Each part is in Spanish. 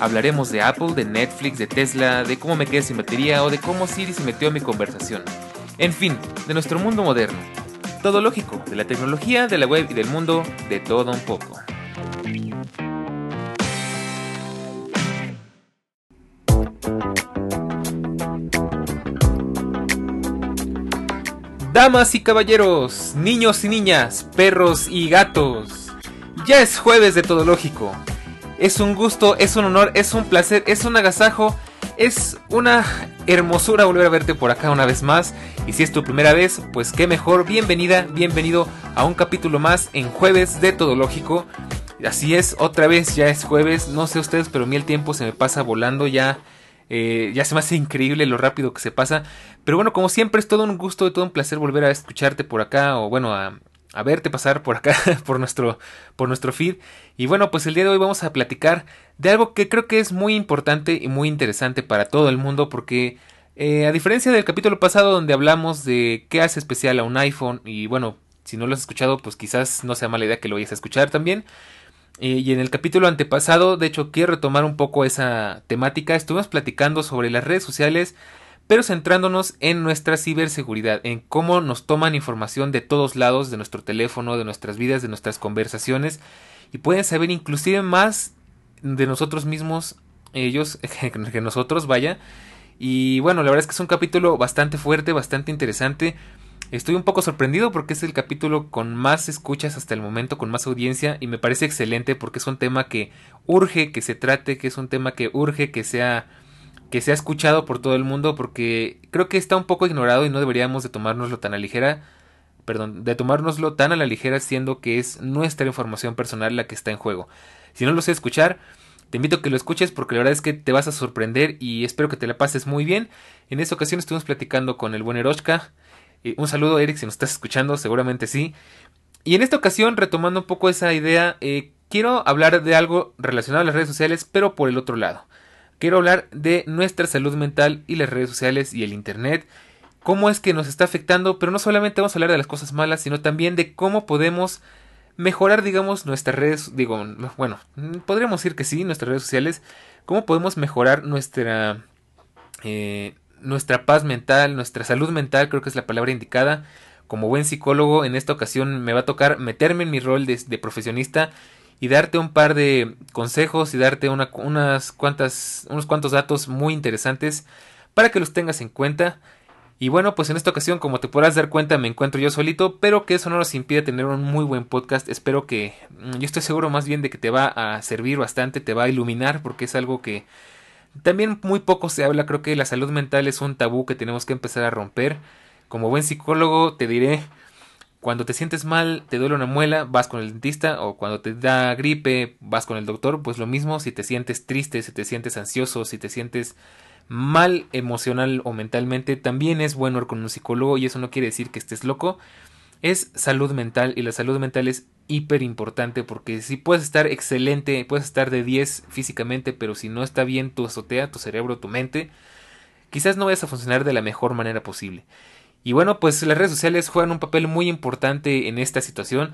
Hablaremos de Apple, de Netflix, de Tesla, de cómo me quedé sin batería o de cómo Siri se metió en mi conversación. En fin, de nuestro mundo moderno. Todo lógico, de la tecnología, de la web y del mundo, de todo un poco. Damas y caballeros, niños y niñas, perros y gatos. Ya es jueves de Todo Lógico. Es un gusto, es un honor, es un placer, es un agasajo es una hermosura volver a verte por acá una vez más. Y si es tu primera vez, pues qué mejor. Bienvenida, bienvenido a un capítulo más en jueves de Todo Lógico. Así es, otra vez ya es jueves. No sé ustedes, pero a mí el tiempo se me pasa volando ya. Eh, ya se me hace increíble lo rápido que se pasa. Pero bueno, como siempre es todo un gusto y todo un placer volver a escucharte por acá. O bueno, a, a verte pasar por acá, por nuestro, por nuestro feed. Y bueno, pues el día de hoy vamos a platicar de algo que creo que es muy importante y muy interesante para todo el mundo porque eh, a diferencia del capítulo pasado donde hablamos de qué hace especial a un iPhone y bueno, si no lo has escuchado pues quizás no sea mala idea que lo vayas a escuchar también. Y en el capítulo antepasado, de hecho, quiero retomar un poco esa temática. Estuvimos platicando sobre las redes sociales pero centrándonos en nuestra ciberseguridad, en cómo nos toman información de todos lados, de nuestro teléfono, de nuestras vidas, de nuestras conversaciones, y pueden saber inclusive más de nosotros mismos, ellos, que nosotros, vaya. Y bueno, la verdad es que es un capítulo bastante fuerte, bastante interesante. Estoy un poco sorprendido porque es el capítulo con más escuchas hasta el momento, con más audiencia, y me parece excelente porque es un tema que urge que se trate, que es un tema que urge que sea que se ha escuchado por todo el mundo porque creo que está un poco ignorado y no deberíamos de tomárnoslo tan a ligera, perdón, de tomárnoslo tan a la ligera siendo que es nuestra información personal la que está en juego. Si no lo sé escuchar, te invito a que lo escuches porque la verdad es que te vas a sorprender y espero que te la pases muy bien. En esta ocasión estuvimos platicando con el buen Eroshka. Eh, un saludo Eric si nos estás escuchando, seguramente sí. Y en esta ocasión, retomando un poco esa idea, eh, quiero hablar de algo relacionado a las redes sociales, pero por el otro lado quiero hablar de nuestra salud mental y las redes sociales y el Internet, cómo es que nos está afectando, pero no solamente vamos a hablar de las cosas malas, sino también de cómo podemos mejorar, digamos, nuestras redes, digo, bueno, podríamos decir que sí, nuestras redes sociales, cómo podemos mejorar nuestra, eh, nuestra paz mental, nuestra salud mental, creo que es la palabra indicada. Como buen psicólogo, en esta ocasión me va a tocar meterme en mi rol de profesionista y darte un par de consejos y darte unas cuantas, unos cuantos datos muy interesantes para que los tengas en cuenta. Y bueno, pues en esta ocasión, como te podrás dar cuenta, me encuentro yo solito, pero que eso no nos impide tener un muy buen podcast. Espero que, mm, yo estoy seguro más bien de que te va a servir bastante, te va a iluminar, porque es algo que también muy poco se habla. Creo que la salud mental es un tabú que tenemos que empezar a romper. Como buen psicólogo, te diré cuando te sientes mal, te duele una muela, vas con el dentista, o cuando te da gripe, vas con el doctor, pues lo mismo si te sientes triste, si te sientes ansioso, si te sientes mal emocional o mentalmente, también es bueno ir con un psicólogo y eso no quiere decir que estés loco, es salud mental y la salud mental es hiper importante porque si puedes estar excelente, puedes estar de 10 físicamente, pero si no está bien tu azotea, tu cerebro, tu mente, quizás no vayas a funcionar de la mejor manera posible. Y bueno, pues las redes sociales juegan un papel muy importante en esta situación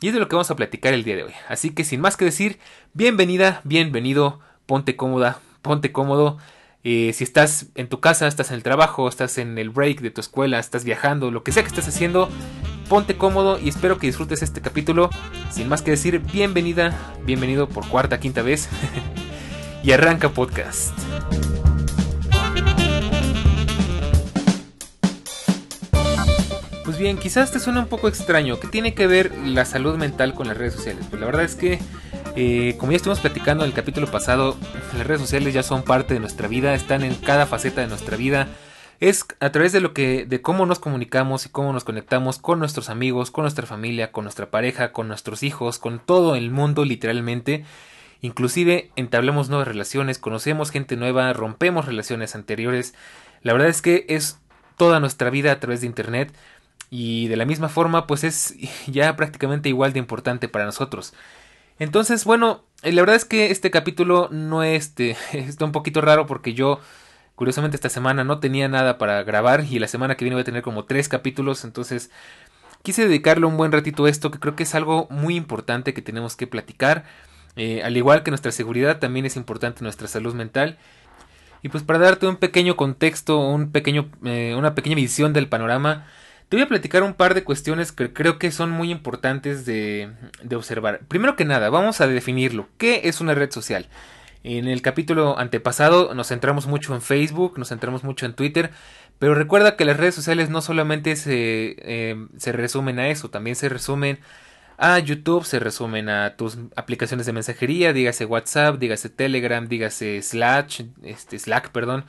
y es de lo que vamos a platicar el día de hoy. Así que sin más que decir, bienvenida, bienvenido, ponte cómoda, ponte cómodo. Eh, si estás en tu casa, estás en el trabajo, estás en el break de tu escuela, estás viajando, lo que sea que estés haciendo, ponte cómodo y espero que disfrutes este capítulo. Sin más que decir, bienvenida, bienvenido por cuarta, quinta vez. y arranca podcast. Bien, quizás te suena un poco extraño. ¿Qué tiene que ver la salud mental con las redes sociales? Pues la verdad es que, eh, como ya estuvimos platicando en el capítulo pasado, las redes sociales ya son parte de nuestra vida, están en cada faceta de nuestra vida. Es a través de lo que, de cómo nos comunicamos y cómo nos conectamos con nuestros amigos, con nuestra familia, con nuestra pareja, con nuestros hijos, con todo el mundo literalmente. inclusive entablamos nuevas relaciones, conocemos gente nueva, rompemos relaciones anteriores. La verdad es que es toda nuestra vida a través de Internet y de la misma forma pues es ya prácticamente igual de importante para nosotros. Entonces, bueno, eh, la verdad es que este capítulo no este, está un poquito raro porque yo curiosamente esta semana no tenía nada para grabar y la semana que viene voy a tener como tres capítulos, entonces quise dedicarle un buen ratito a esto que creo que es algo muy importante que tenemos que platicar. Eh, al igual que nuestra seguridad, también es importante nuestra salud mental. Y pues para darte un pequeño contexto, un pequeño, eh, una pequeña visión del panorama, te voy a platicar un par de cuestiones que creo que son muy importantes de, observar. Primero que nada, vamos a definirlo. ¿Qué es una red social? En el capítulo antepasado nos centramos mucho en Facebook, nos centramos mucho en Twitter, pero recuerda que las redes sociales no solamente se, eh, resumen a eso, también se resumen a YouTube, se resumen a tus aplicaciones de mensajería, dígase WhatsApp, dígase Telegram, dígase Slack, este, Slack, perdón.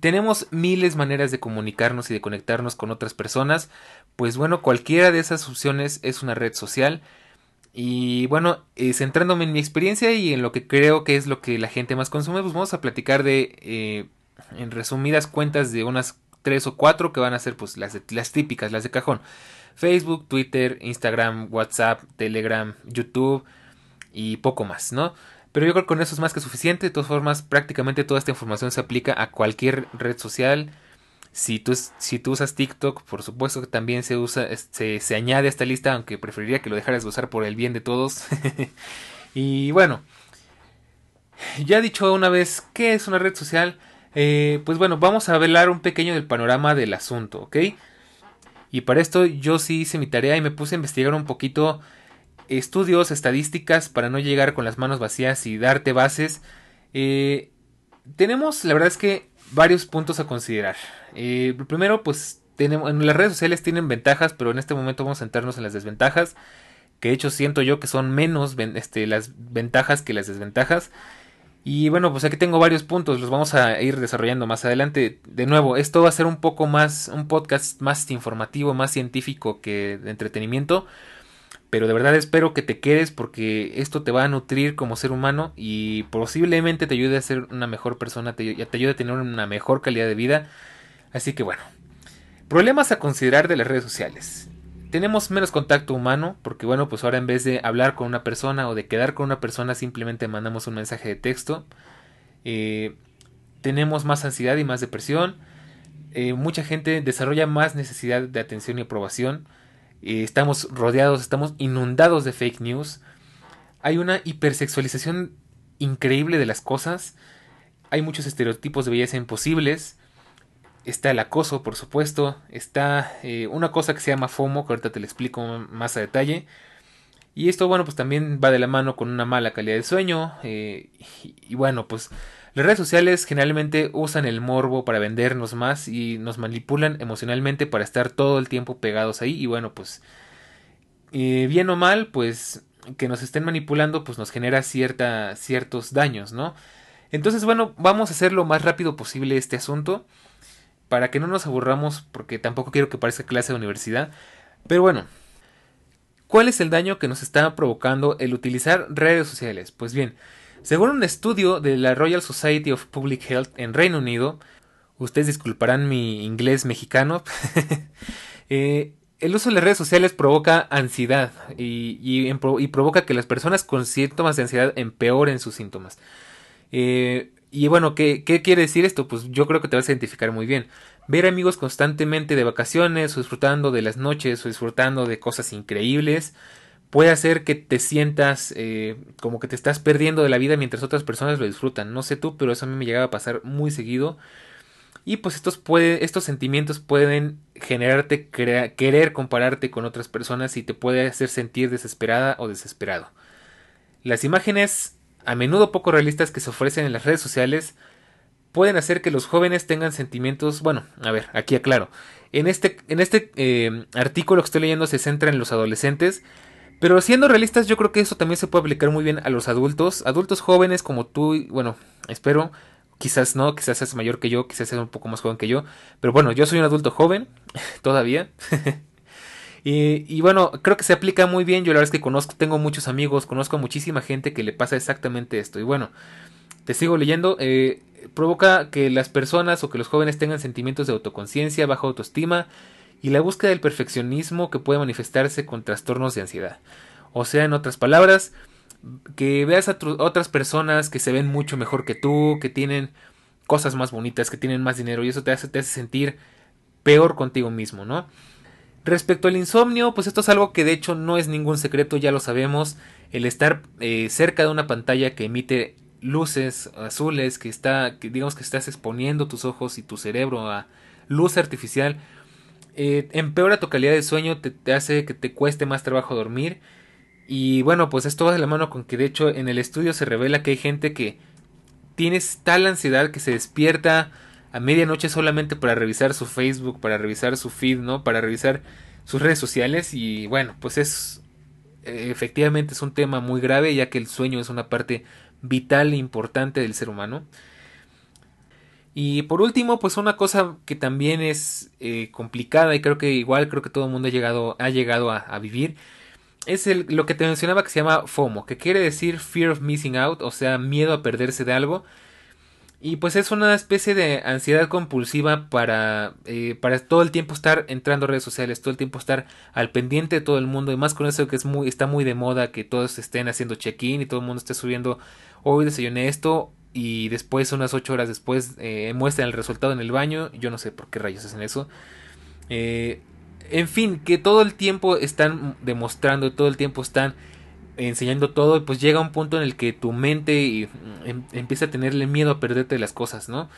Tenemos miles de maneras de comunicarnos y de conectarnos con otras personas. Pues bueno, cualquiera de esas opciones es una red social. Y bueno, eh, centrándome en mi experiencia y en lo que creo que es lo que la gente más consume, pues vamos a platicar de, eh, en resumidas cuentas, de unas tres o cuatro que van a ser pues las, las típicas, las de cajón. Facebook, Twitter, Instagram, WhatsApp, Telegram, YouTube y poco más, ¿no? Pero yo creo que con eso es más que suficiente. De todas formas, prácticamente toda esta información se aplica a cualquier red social. Si tú, si tú usas TikTok, por supuesto que también se usa, se, se añade a esta lista, aunque preferiría que lo dejaras de usar por el bien de todos. y bueno, ya dicho una vez qué es una red social, eh, pues bueno, vamos a hablar un pequeño del panorama del asunto, ¿ok? Y para esto yo sí hice mi tarea y me puse a investigar un poquito estudios, estadísticas, para no llegar con las manos vacías y darte bases. Eh, tenemos, la verdad es que, varios puntos a considerar. Eh, primero, pues, tenemos, en las redes sociales tienen ventajas, pero en este momento vamos a centrarnos en las desventajas. Que de hecho siento yo que son menos este, las ventajas que las desventajas. Y bueno, pues aquí tengo varios puntos, los vamos a ir desarrollando más adelante. De nuevo, esto va a ser un poco más, un podcast más informativo, más científico que de entretenimiento. Pero de verdad espero que te quedes porque esto te va a nutrir como ser humano y posiblemente te ayude a ser una mejor persona, te, te ayude a tener una mejor calidad de vida. Así que bueno, problemas a considerar de las redes sociales tenemos menos contacto humano, porque bueno, pues ahora en vez de hablar con una persona o de quedar con una persona, simplemente mandamos un mensaje de texto. Eh, tenemos más ansiedad y más depresión. Eh, mucha gente desarrolla más necesidad de atención y aprobación. Eh, estamos rodeados, estamos inundados de fake news. Hay una hipersexualización increíble de las cosas. Hay muchos estereotipos de belleza imposibles está el acoso, por supuesto, está eh, una cosa que se llama FOMO, que ahorita te lo explico más a detalle. Y esto, bueno, pues también va de la mano con una mala calidad de sueño. Eh, y, bueno, pues las redes sociales generalmente usan el morbo para vendernos más y nos manipulan emocionalmente para estar todo el tiempo pegados ahí. Y bueno, pues eh, bien o mal, pues que nos estén manipulando, pues nos genera cierta, ciertos daños, ¿no? Entonces, bueno, vamos a hacer lo más rápido posible este asunto para que no nos aburramos, porque tampoco quiero que parezca clase de universidad. Pero bueno, ¿cuál es el daño que nos está provocando el utilizar redes sociales? Pues bien, según un estudio de la Royal Society of Public Health en Reino Unido, ustedes disculparán mi inglés mexicano, eh, el uso de las redes sociales provoca ansiedad y, provoca que las personas con síntomas de ansiedad empeoren sus síntomas. Eh, y bueno, ¿qué, ¿qué, quiere decir esto? Pues yo creo que te vas a identificar muy bien. Ver amigos constantemente de vacaciones disfrutando de las noches o disfrutando de cosas increíbles puede hacer que te sientas eh, como que te estás perdiendo de la vida mientras otras personas lo disfrutan. No sé tú, pero eso a mí me llegaba a pasar muy seguido. Y pues estos, estos sentimientos pueden generarte querer compararte con otras personas y te puede hacer sentir desesperada o desesperado. Las imágenes a menudo poco realistas que se ofrecen en las redes sociales pueden hacer que los jóvenes tengan sentimientos, bueno, a ver, aquí aclaro. En este, en este eh, artículo que estoy leyendo se centra en los adolescentes, pero siendo realistas yo creo que eso también se puede aplicar muy bien a los adultos, adultos jóvenes como tú, bueno, espero, quizás no, quizás seas mayor que yo, quizás seas un poco más joven que yo, pero bueno, yo soy un adulto joven, todavía. Y, bueno, creo que se aplica muy bien. Yo la verdad es que conozco, tengo muchos amigos, conozco a muchísima gente que le pasa exactamente esto. Y bueno, te sigo leyendo. Eh, provoca que las personas o que los jóvenes tengan sentimientos de autoconciencia, baja autoestima y la búsqueda del perfeccionismo que puede manifestarse con trastornos de ansiedad. O sea, en otras palabras, que veas a otras personas que se ven mucho mejor que tú, que tienen cosas más bonitas, que tienen más dinero y eso te hace, te hace sentir peor contigo mismo, ¿no? Respecto al insomnio, pues esto es algo que de hecho no es ningún secreto, ya lo sabemos. El estar eh, cerca de una pantalla que emite luces azules, que está, que digamos que estás exponiendo tus ojos y tu cerebro a luz artificial, eh, empeora tu calidad de sueño, te, hace que te cueste más trabajo dormir. Y bueno, pues esto va de la mano con que de hecho en el estudio se revela que hay gente que tiene tal ansiedad que se despierta a medianoche solamente para revisar su Facebook, para revisar su feed, ¿no? Para revisar sus redes sociales y bueno, pues es eh, efectivamente es un tema muy grave ya que el sueño es una parte vital e importante del ser humano. Y por último, pues una cosa que también es eh, complicada y creo que igual creo que todo el mundo ha llegado, ha llegado a, vivir, es lo que te mencionaba que se llama FOMO, que quiere decir Fear of Missing Out, o sea, miedo a perderse de algo. Y pues es una especie de ansiedad compulsiva para, eh, para todo el tiempo estar entrando a redes sociales, todo el tiempo estar al pendiente de todo el mundo y más con eso que es muy, está muy de moda que todos estén haciendo check-in y todo el mundo esté subiendo hoy desayuné esto y después unas ocho horas después eh, muestran el resultado en el baño, yo no sé por qué rayos hacen eso. Eh, en fin, que todo el tiempo están demostrando, todo el tiempo están enseñando todo y pues llega un punto en el que tu mente mm, em, empieza a tenerle miedo a perderte las cosas, ¿no?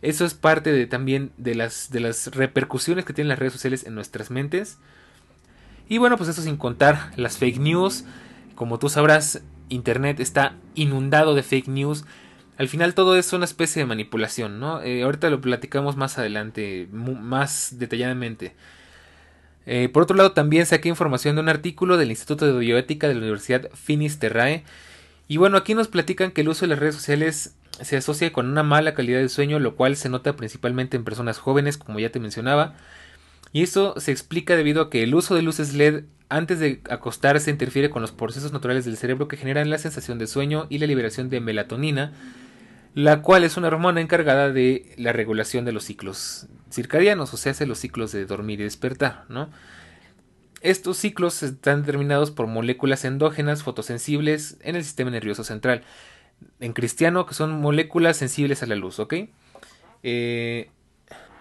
Eso es parte de también de las, de las repercusiones que tienen las redes sociales en nuestras mentes. Y bueno, pues eso sin contar las fake news. Como tú sabrás, Internet está inundado de fake news. Al final todo es una especie de manipulación, ¿no? Eh, ahorita lo platicamos más adelante, más detalladamente. Eh, por otro lado, también saqué información de un artículo del Instituto de Bioética de la Universidad Finis Terrae. Y bueno, aquí nos platican que el uso de las redes sociales se asocia con una mala calidad de sueño, lo cual se nota principalmente en personas jóvenes, como ya te mencionaba. Y esto se explica debido a que el uso de luces LED antes de acostarse interfiere con los procesos naturales del cerebro que generan la sensación de sueño y la liberación de melatonina, la cual es una hormona encargada de la regulación de los ciclos circadianos, o sea, hace los ciclos de dormir y despertar, ¿no? Estos ciclos están determinados por moléculas endógenas fotosensibles en el sistema nervioso central. En cristiano, que son moléculas sensibles a la luz, ¿ok? Eh,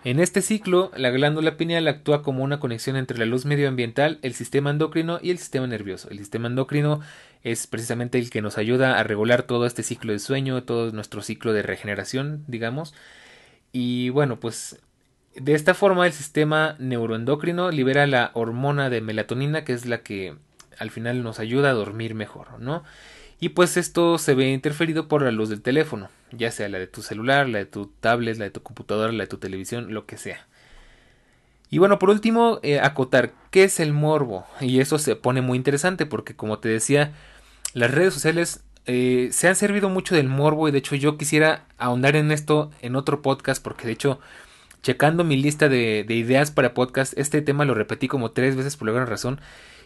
en este ciclo, la glándula pineal actúa como una conexión entre la luz medioambiental, el sistema endocrino y el sistema nervioso. El sistema endocrino es precisamente el que nos ayuda a regular todo este ciclo de sueño, todo nuestro ciclo de regeneración, digamos. Y bueno, pues de esta forma el sistema neuroendocrino libera la hormona de melatonina, que es la que al final nos ayuda a dormir mejor, ¿no? Y pues esto se ve interferido por la luz del teléfono, ya sea la de tu celular, la de tu tablet, la de tu computadora, la de tu televisión, lo que sea. Y bueno, por último, eh, acotar, ¿qué es el morbo? Y eso se pone muy interesante porque como te decía, las redes sociales eh, se han servido mucho del morbo y de hecho yo quisiera ahondar en esto en otro podcast porque de hecho, checando mi lista de, de ideas para podcast, este tema lo repetí como tres veces por alguna razón.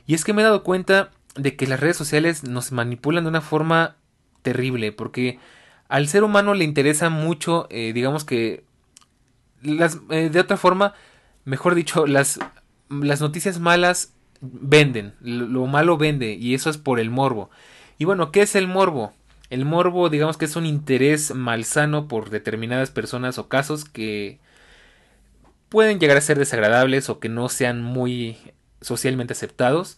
Y es que me he dado cuenta de que las redes sociales nos manipulan de una forma terrible, porque al ser humano le interesa mucho, eh, digamos que, las, eh, de otra forma, mejor dicho, las, las noticias malas venden, lo, malo vende, y eso es por el morbo. Y bueno, ¿qué es el morbo? El morbo, digamos que es un interés malsano por determinadas personas o casos que pueden llegar a ser desagradables o que no sean muy socialmente aceptados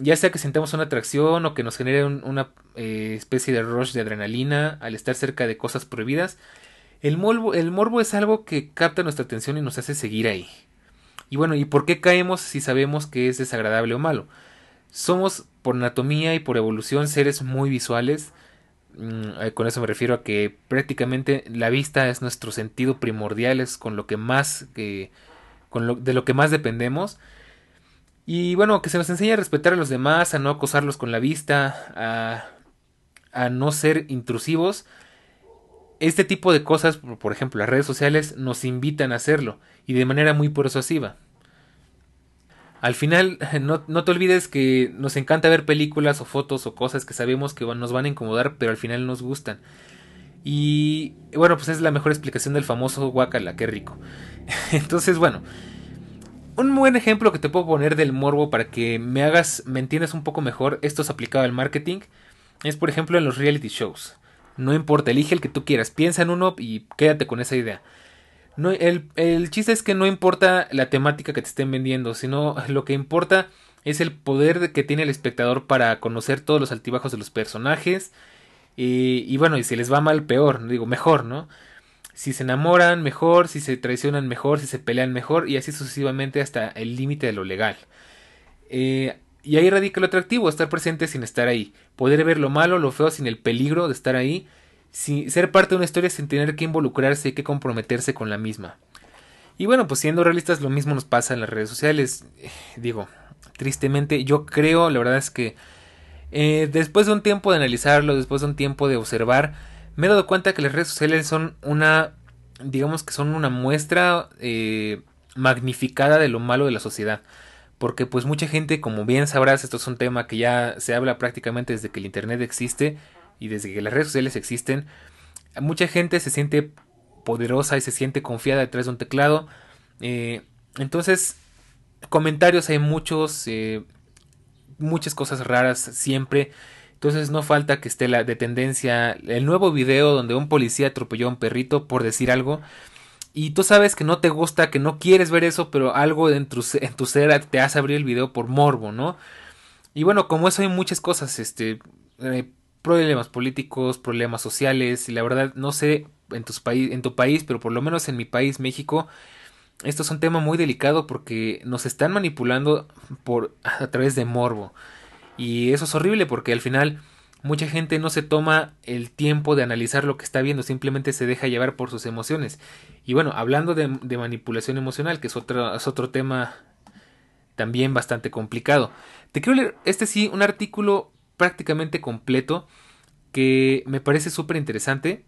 ya sea que sintamos una atracción o que nos genere una eh, especie de rush de adrenalina al estar cerca de cosas prohibidas, el morbo, el morbo es algo que capta nuestra atención y nos hace seguir ahí. Y bueno, ¿y por qué caemos si sabemos que es desagradable o malo? Somos por anatomía y por evolución seres muy visuales. Mm, eh, con eso me refiero a que prácticamente la vista es nuestro sentido primordial, es con lo que más, con lo, de lo que más dependemos. Y bueno, que se nos enseñe a respetar a los demás, a no acosarlos con la vista, a, a no ser intrusivos. Este tipo de cosas, por ejemplo, las redes sociales nos invitan a hacerlo y de manera muy persuasiva. Al final, no, no, te olvides que nos encanta ver películas o fotos o cosas que sabemos que nos van a incomodar, pero al final nos gustan. Y bueno, pues es la mejor explicación del famoso guacala, qué rico. Entonces, bueno, un buen ejemplo que te puedo poner del morbo para que me hagas, me entiendas un poco mejor, esto es aplicado al marketing, es por ejemplo en los reality shows. No importa, elige el que tú quieras, piensa en uno y quédate con esa idea. No, el, el chiste es que no importa la temática que te estén vendiendo, sino lo que importa es el poder que tiene el espectador para conocer todos los altibajos de los personajes. Y, y bueno, y si les va mal, peor, digo, mejor, ¿no? Si se enamoran, mejor, si se traicionan, mejor, si se pelean, mejor, y así sucesivamente hasta el límite de lo legal. Eh, y ahí radica lo atractivo, estar presente sin estar ahí, poder ver lo malo, lo feo sin el peligro de estar ahí, ser parte de una historia sin tener que involucrarse y que comprometerse con la misma. Y bueno, pues siendo realistas, lo mismo nos pasa en las redes sociales. Eh, digo, tristemente, yo creo, la verdad es que eh, después de un tiempo de analizarlo, después de un tiempo de observar, me he dado cuenta que las redes sociales son una, digamos que son una muestra eh, magnificada de lo malo de la sociedad. Porque pues mucha gente, como bien sabrás, esto es un tema que ya se habla prácticamente desde que el Internet existe, y desde que las redes sociales existen, mucha gente se siente poderosa y se siente confiada detrás de un teclado. Eh, entonces, comentarios hay muchos, eh, muchas cosas raras siempre. Entonces no falta que esté la de tendencia el nuevo video donde un policía atropelló a un perrito por decir algo. Y tú sabes que no te gusta, que no quieres ver eso, pero algo en tu, en tu ser te hace abrir el video por morbo, ¿no? Y bueno, como eso hay muchas cosas, este, eh, problemas políticos, problemas sociales, y la verdad no sé en, tus en tu país, pero por lo menos en mi país, México, esto es un tema muy delicado porque nos están manipulando por a través de morbo. Y eso es horrible porque al final mucha gente no se toma el tiempo de analizar lo que está viendo, simplemente se deja llevar por sus emociones. Y bueno, hablando de, manipulación emocional, que es otro, es otro tema también bastante complicado. Te quiero leer este sí, un artículo prácticamente completo que me parece súper interesante.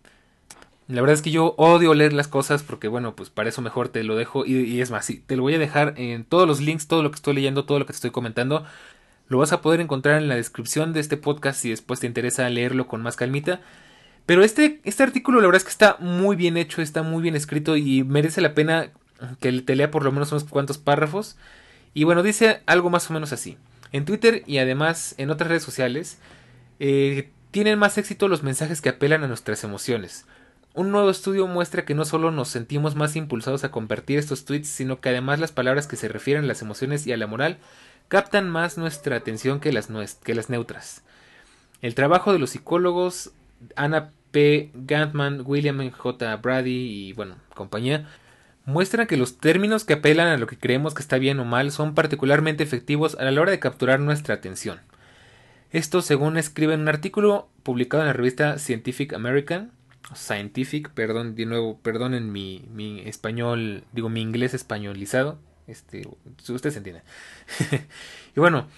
La verdad es que yo odio leer las cosas porque bueno, pues para eso mejor te lo dejo y, es más, sí, te lo voy a dejar en todos los links, todo lo que estoy leyendo, todo lo que te estoy comentando. Lo vas a poder encontrar en la descripción de este podcast si después te interesa leerlo con más calmita. Pero este, este artículo la verdad es que está muy bien hecho, está muy bien escrito y merece la pena que te lea por lo menos unos cuantos párrafos. Y bueno, dice algo más o menos así. En Twitter y además en otras redes sociales eh, tienen más éxito los mensajes que apelan a nuestras emociones. Un nuevo estudio muestra que no solo nos sentimos más impulsados a compartir estos tweets, sino que además las palabras que se refieren a las emociones y a la moral captan más nuestra atención que las, que las neutras. El trabajo de los psicólogos Anna P. Gantman, William J. Brady y bueno, compañía muestran que los términos que apelan a lo que creemos que está bien o mal son particularmente efectivos a la hora de capturar nuestra atención. Esto según escribe en un artículo publicado en la revista Scientific American, Scientific, perdón, de nuevo, perdonen mi, mi español, digo mi inglés españolizado, este, usted se entiende. y bueno,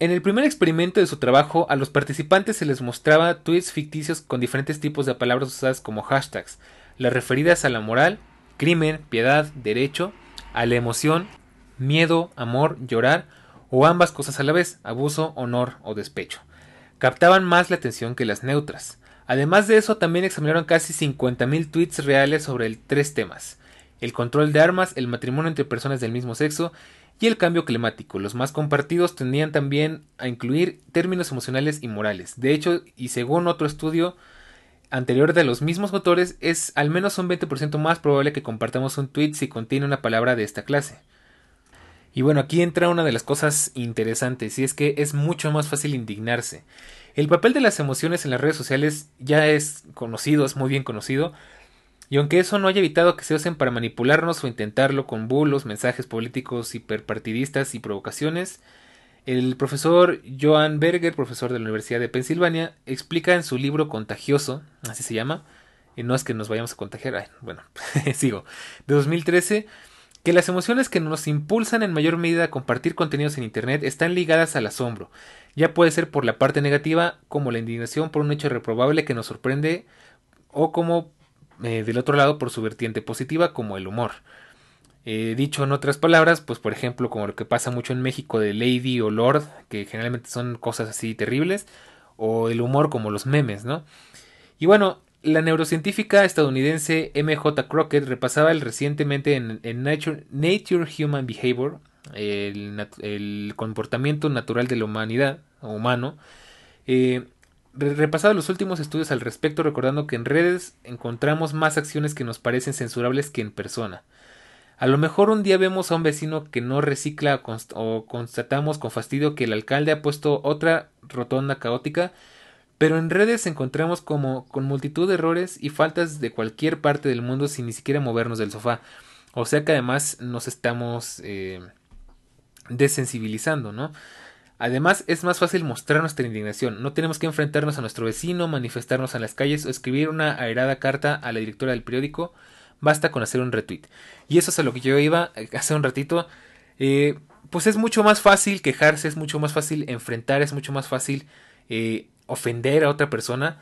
en el primer experimento de su trabajo, a los participantes se les mostraba tweets ficticios con diferentes tipos de palabras usadas como hashtags, las referidas a la moral, crimen, piedad, derecho, a la emoción, miedo, amor, llorar, o ambas cosas a la vez, abuso, honor o despecho. Captaban más la atención que las neutras. Además de eso, también examinaron casi 50.000 tweets reales sobre tres temas: el control de armas, el matrimonio entre personas del mismo sexo y el cambio climático. Los más compartidos tendían también a incluir términos emocionales y morales. De hecho, y según otro estudio, anterior de los mismos autores, es al menos un 20% más probable que compartamos un tweet si contiene una palabra de esta clase. Y bueno, aquí entra una de las cosas interesantes, y es que es mucho más fácil indignarse. El papel de las emociones en las redes sociales ya es conocido, es muy bien conocido, y aunque eso no haya evitado que se usen para manipularnos o intentarlo con bulos, mensajes políticos hiperpartidistas y provocaciones, el profesor Joan Berger, profesor de la Universidad de Pensilvania, explica en su libro Contagioso, así se llama, y no es que nos vayamos a contagiar, bueno, sigo, de 2013, que las emociones que nos impulsan en mayor medida a compartir contenidos en Internet están ligadas al asombro, ya puede ser por la parte negativa, como la indignación por un hecho reprobable que nos sorprende, o como eh, del otro lado por su vertiente positiva, como el humor. Eh, dicho en otras palabras, pues por ejemplo, como lo que pasa mucho en México de Lady o Lord, que generalmente son cosas así terribles, o el humor como los memes, ¿no? Y bueno, la neurocientífica estadounidense MJ Crockett repasaba el recientemente en, Nature, Human Behavior, el, comportamiento natural de la humanidad, humano, eh, repasaba los últimos estudios al respecto, recordando que en redes encontramos más acciones que nos parecen censurables que en persona. A lo mejor un día vemos a un vecino que no recicla o constatamos con fastidio que el alcalde ha puesto otra rotonda caótica, pero en redes encontramos como con multitud de errores y faltas de cualquier parte del mundo sin ni siquiera movernos del sofá. O sea que además nos estamos eh, desensibilizando, ¿no? Además, es más fácil mostrar nuestra indignación. No tenemos que enfrentarnos a nuestro vecino, manifestarnos en las calles o escribir una airada carta a la directora del periódico Basta con hacer un retweet. Y eso es a lo que yo iba hace un ratito. Eh, pues es mucho más fácil quejarse, es mucho más fácil enfrentar, es mucho más fácil eh, ofender a otra persona.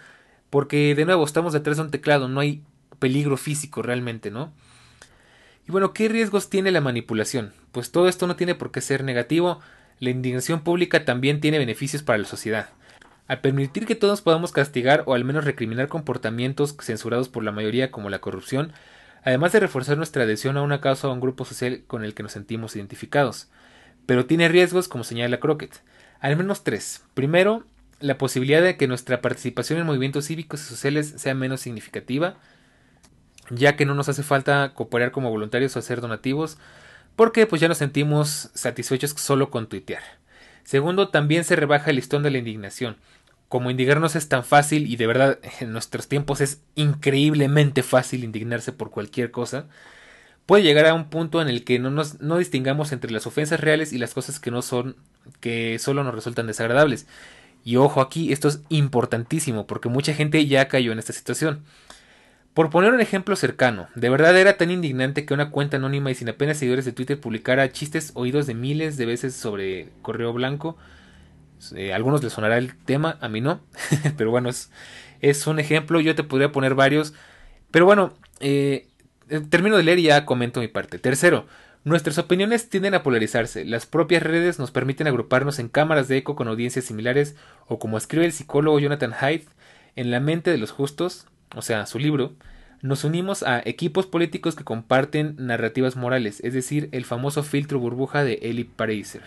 Porque de nuevo estamos detrás de un teclado, no hay peligro físico realmente, ¿no? Y bueno, ¿qué riesgos tiene la manipulación? Pues todo esto no tiene por qué ser negativo. La indignación pública también tiene beneficios para la sociedad. Al permitir que todos podamos castigar o al menos recriminar comportamientos censurados por la mayoría como la corrupción, además de reforzar nuestra adhesión a una causa o a un grupo social con el que nos sentimos identificados. Pero tiene riesgos, como señala Crockett. Al menos tres. Primero, la posibilidad de que nuestra participación en movimientos cívicos y sociales sea menos significativa, ya que no nos hace falta cooperar como voluntarios o hacer donativos, porque pues ya nos sentimos satisfechos solo con tuitear. Segundo, también se rebaja el listón de la indignación como indignarnos es tan fácil y de verdad en nuestros tiempos es increíblemente fácil indignarse por cualquier cosa, puede llegar a un punto en el que no nos no distingamos entre las ofensas reales y las cosas que no son que solo nos resultan desagradables. Y ojo aquí, esto es importantísimo porque mucha gente ya cayó en esta situación. Por poner un ejemplo cercano, de verdad era tan indignante que una cuenta anónima y sin apenas seguidores de Twitter publicara chistes oídos de miles de veces sobre correo blanco eh, a algunos les sonará el tema, a mí no. pero bueno, es, es, un ejemplo. Yo te podría poner varios. Pero bueno, eh, eh, termino de leer y ya comento mi parte. Tercero, nuestras opiniones tienden a polarizarse. Las propias redes nos permiten agruparnos en cámaras de eco con audiencias similares, o como escribe el psicólogo Jonathan Haidt, en La mente de los justos, o sea, su libro, nos unimos a equipos políticos que comparten narrativas morales, es decir, el famoso filtro burbuja de Eli Pariser.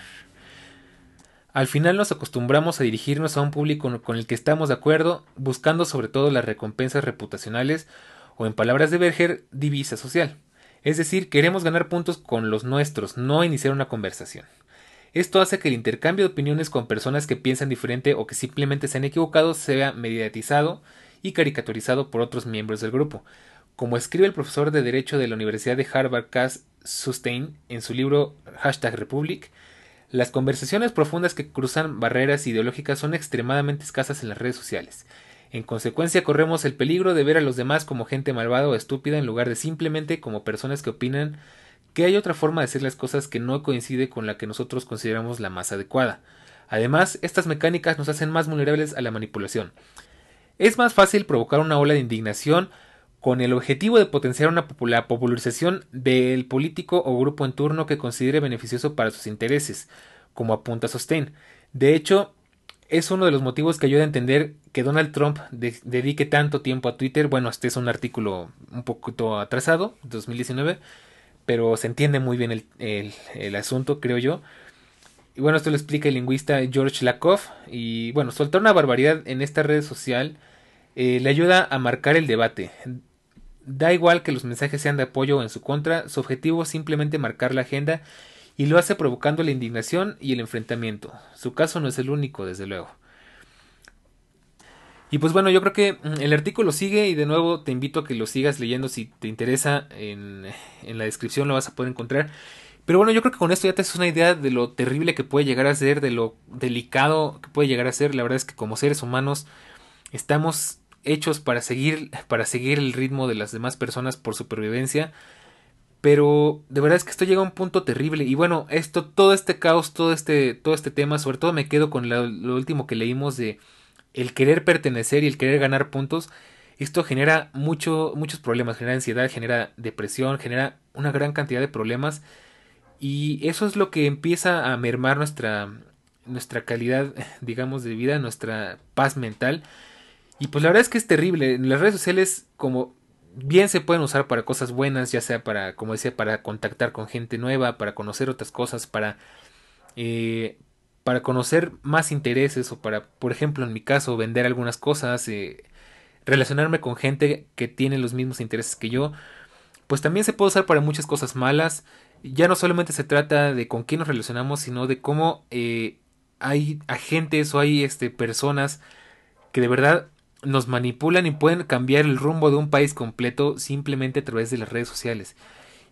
Al final nos acostumbramos a dirigirnos a un público con el que estamos de acuerdo, buscando sobre todo las recompensas reputacionales o, en palabras de Berger, divisa social. Es decir, queremos ganar puntos con los nuestros, no iniciar una conversación. Esto hace que el intercambio de opiniones con personas que piensan diferente o que simplemente se han equivocado sea mediatizado y caricaturizado por otros miembros del grupo. Como escribe el profesor de Derecho de la Universidad de Harvard Cass Sustain en su libro Hashtag Republic, las conversaciones profundas que cruzan barreras ideológicas son extremadamente escasas en las redes sociales. En consecuencia, corremos el peligro de ver a los demás como gente malvada o estúpida en lugar de simplemente como personas que opinan que hay otra forma de hacer las cosas que no coincide con la que nosotros consideramos la más adecuada. Además, estas mecánicas nos hacen más vulnerables a la manipulación. Es más fácil provocar una ola de indignación con el objetivo de potenciar una la popularización del político o grupo en turno que considere beneficioso para sus intereses, como apunta Sostén. De hecho, es uno de los motivos que ayuda a entender que Donald Trump dedique tanto tiempo a Twitter. Bueno, este es un artículo un poquito atrasado, 2019, pero se entiende muy bien el, asunto, creo yo. Y bueno, esto lo explica el lingüista George Lakoff. Y bueno, soltar una barbaridad en esta red social eh, le ayuda a marcar el debate. Da igual que los mensajes sean de apoyo o en su contra, su objetivo es simplemente marcar la agenda y lo hace provocando la indignación y el enfrentamiento. Su caso no es el único, desde luego. Y pues bueno, yo creo que mm, el artículo sigue y de nuevo te invito a que lo sigas leyendo si te interesa. En, en, la descripción lo vas a poder encontrar. Pero bueno, yo creo que con esto ya te haces una idea de lo terrible que puede llegar a ser, de lo delicado que puede llegar a ser. La verdad es que como seres humanos estamos hechos para seguir, para seguir el ritmo de las demás personas por supervivencia. Pero de verdad es que esto llega a un punto terrible. Y bueno, esto, todo este caos, todo este, todo este tema, sobre todo me quedo con lo, último que leímos de el querer pertenecer y el querer ganar puntos. esto genera mucho, muchos problemas, genera ansiedad, genera depresión, genera una gran cantidad de problemas y eso es lo que empieza a mermar nuestra, nuestra calidad, digamos, de vida, nuestra paz mental. Y pues la verdad es que es terrible. Las redes sociales, como bien se pueden usar para cosas buenas, ya sea para, como decía, para contactar con gente nueva, para conocer otras cosas, para, eh, para conocer más intereses o para, por ejemplo, en mi caso, vender algunas cosas, eh, relacionarme con gente que tiene los mismos intereses que yo, pues también se puede usar para muchas cosas malas. Ya no solamente se trata de con quién nos relacionamos, sino de cómo eh, hay agentes o hay este, personas que de verdad nos manipulan y pueden cambiar el rumbo de un país completo simplemente a través de las redes sociales.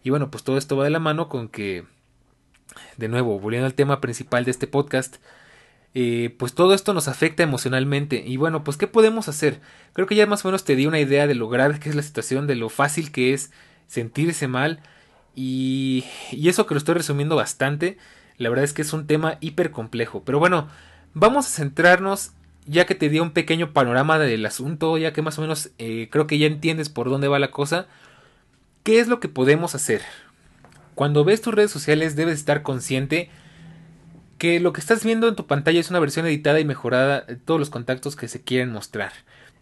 Y bueno, pues todo esto va de la mano con que, de nuevo, volviendo al tema principal de este podcast, eh, pues todo esto nos afecta emocionalmente. Y bueno, pues ¿qué podemos hacer? Creo que ya más o menos te di una idea de lo grave que es la situación, de lo fácil que es sentirse mal. Y, y eso que lo estoy resumiendo bastante, la verdad es que es un tema hiper complejo. Pero bueno, vamos a centrarnos ya que te di un pequeño panorama del asunto, ya que más o menos eh, creo que ya entiendes por dónde va la cosa, ¿qué es lo que podemos hacer? Cuando ves tus redes sociales debes estar consciente que lo que estás viendo en tu pantalla es una versión editada y mejorada de todos los contactos que se quieren mostrar.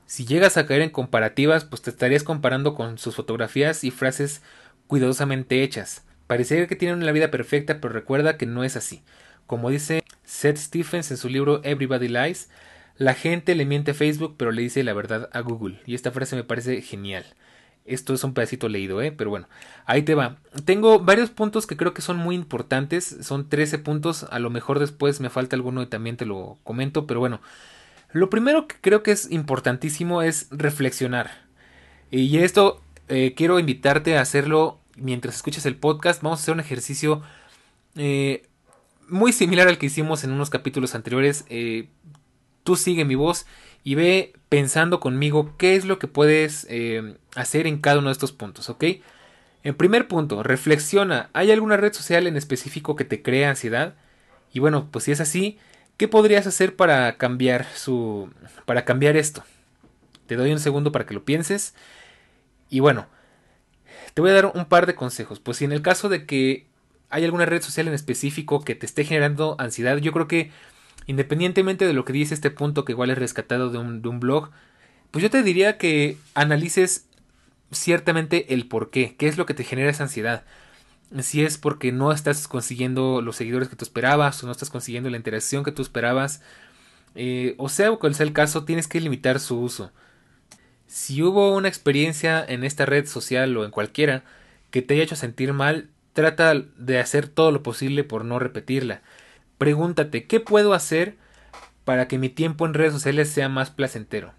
Si llegas a caer en comparativas, pues te estarías comparando con sus fotografías y frases cuidadosamente hechas. Parecería que tienen una vida perfecta, pero recuerda que no es así. Como dice Seth Stephens en su libro Everybody Lies, la gente le miente a Facebook, pero le dice la verdad a Google. Y esta frase me parece genial. Esto es un pedacito leído, ¿eh? Pero bueno, ahí te va. Tengo varios puntos que creo que son muy importantes. Son 13 puntos. A lo mejor después me falta alguno y también te lo comento. Pero bueno, lo primero que creo que es importantísimo es reflexionar. Y esto eh, quiero invitarte a hacerlo mientras escuches el podcast. Vamos a hacer un ejercicio eh, muy similar al que hicimos en unos capítulos anteriores. Eh, Tú sigue mi voz y ve pensando conmigo qué es lo que puedes eh, hacer en cada uno de estos puntos, ¿ok? En primer punto, reflexiona, ¿hay alguna red social en específico que te crea ansiedad? Y bueno, pues si es así, ¿qué podrías hacer para cambiar su para cambiar esto? Te doy un segundo para que lo pienses. Y bueno, te voy a dar un par de consejos. Pues si en el caso de que hay alguna red social en específico que te esté generando ansiedad, yo creo que independientemente de lo que dice este punto que igual es rescatado de un, blog, pues yo te diría que analices ciertamente el por qué, es lo que te genera esa ansiedad. Si es porque no estás consiguiendo los seguidores que tú esperabas o no estás consiguiendo la interacción que tú esperabas, eh, o sea, cual sea el caso, tienes que limitar su uso. Si hubo una experiencia en esta red social o en cualquiera que te haya hecho sentir mal, trata de hacer todo lo posible por no repetirla. Pregúntate, ¿qué puedo hacer para que mi tiempo en redes sociales sea más placentero?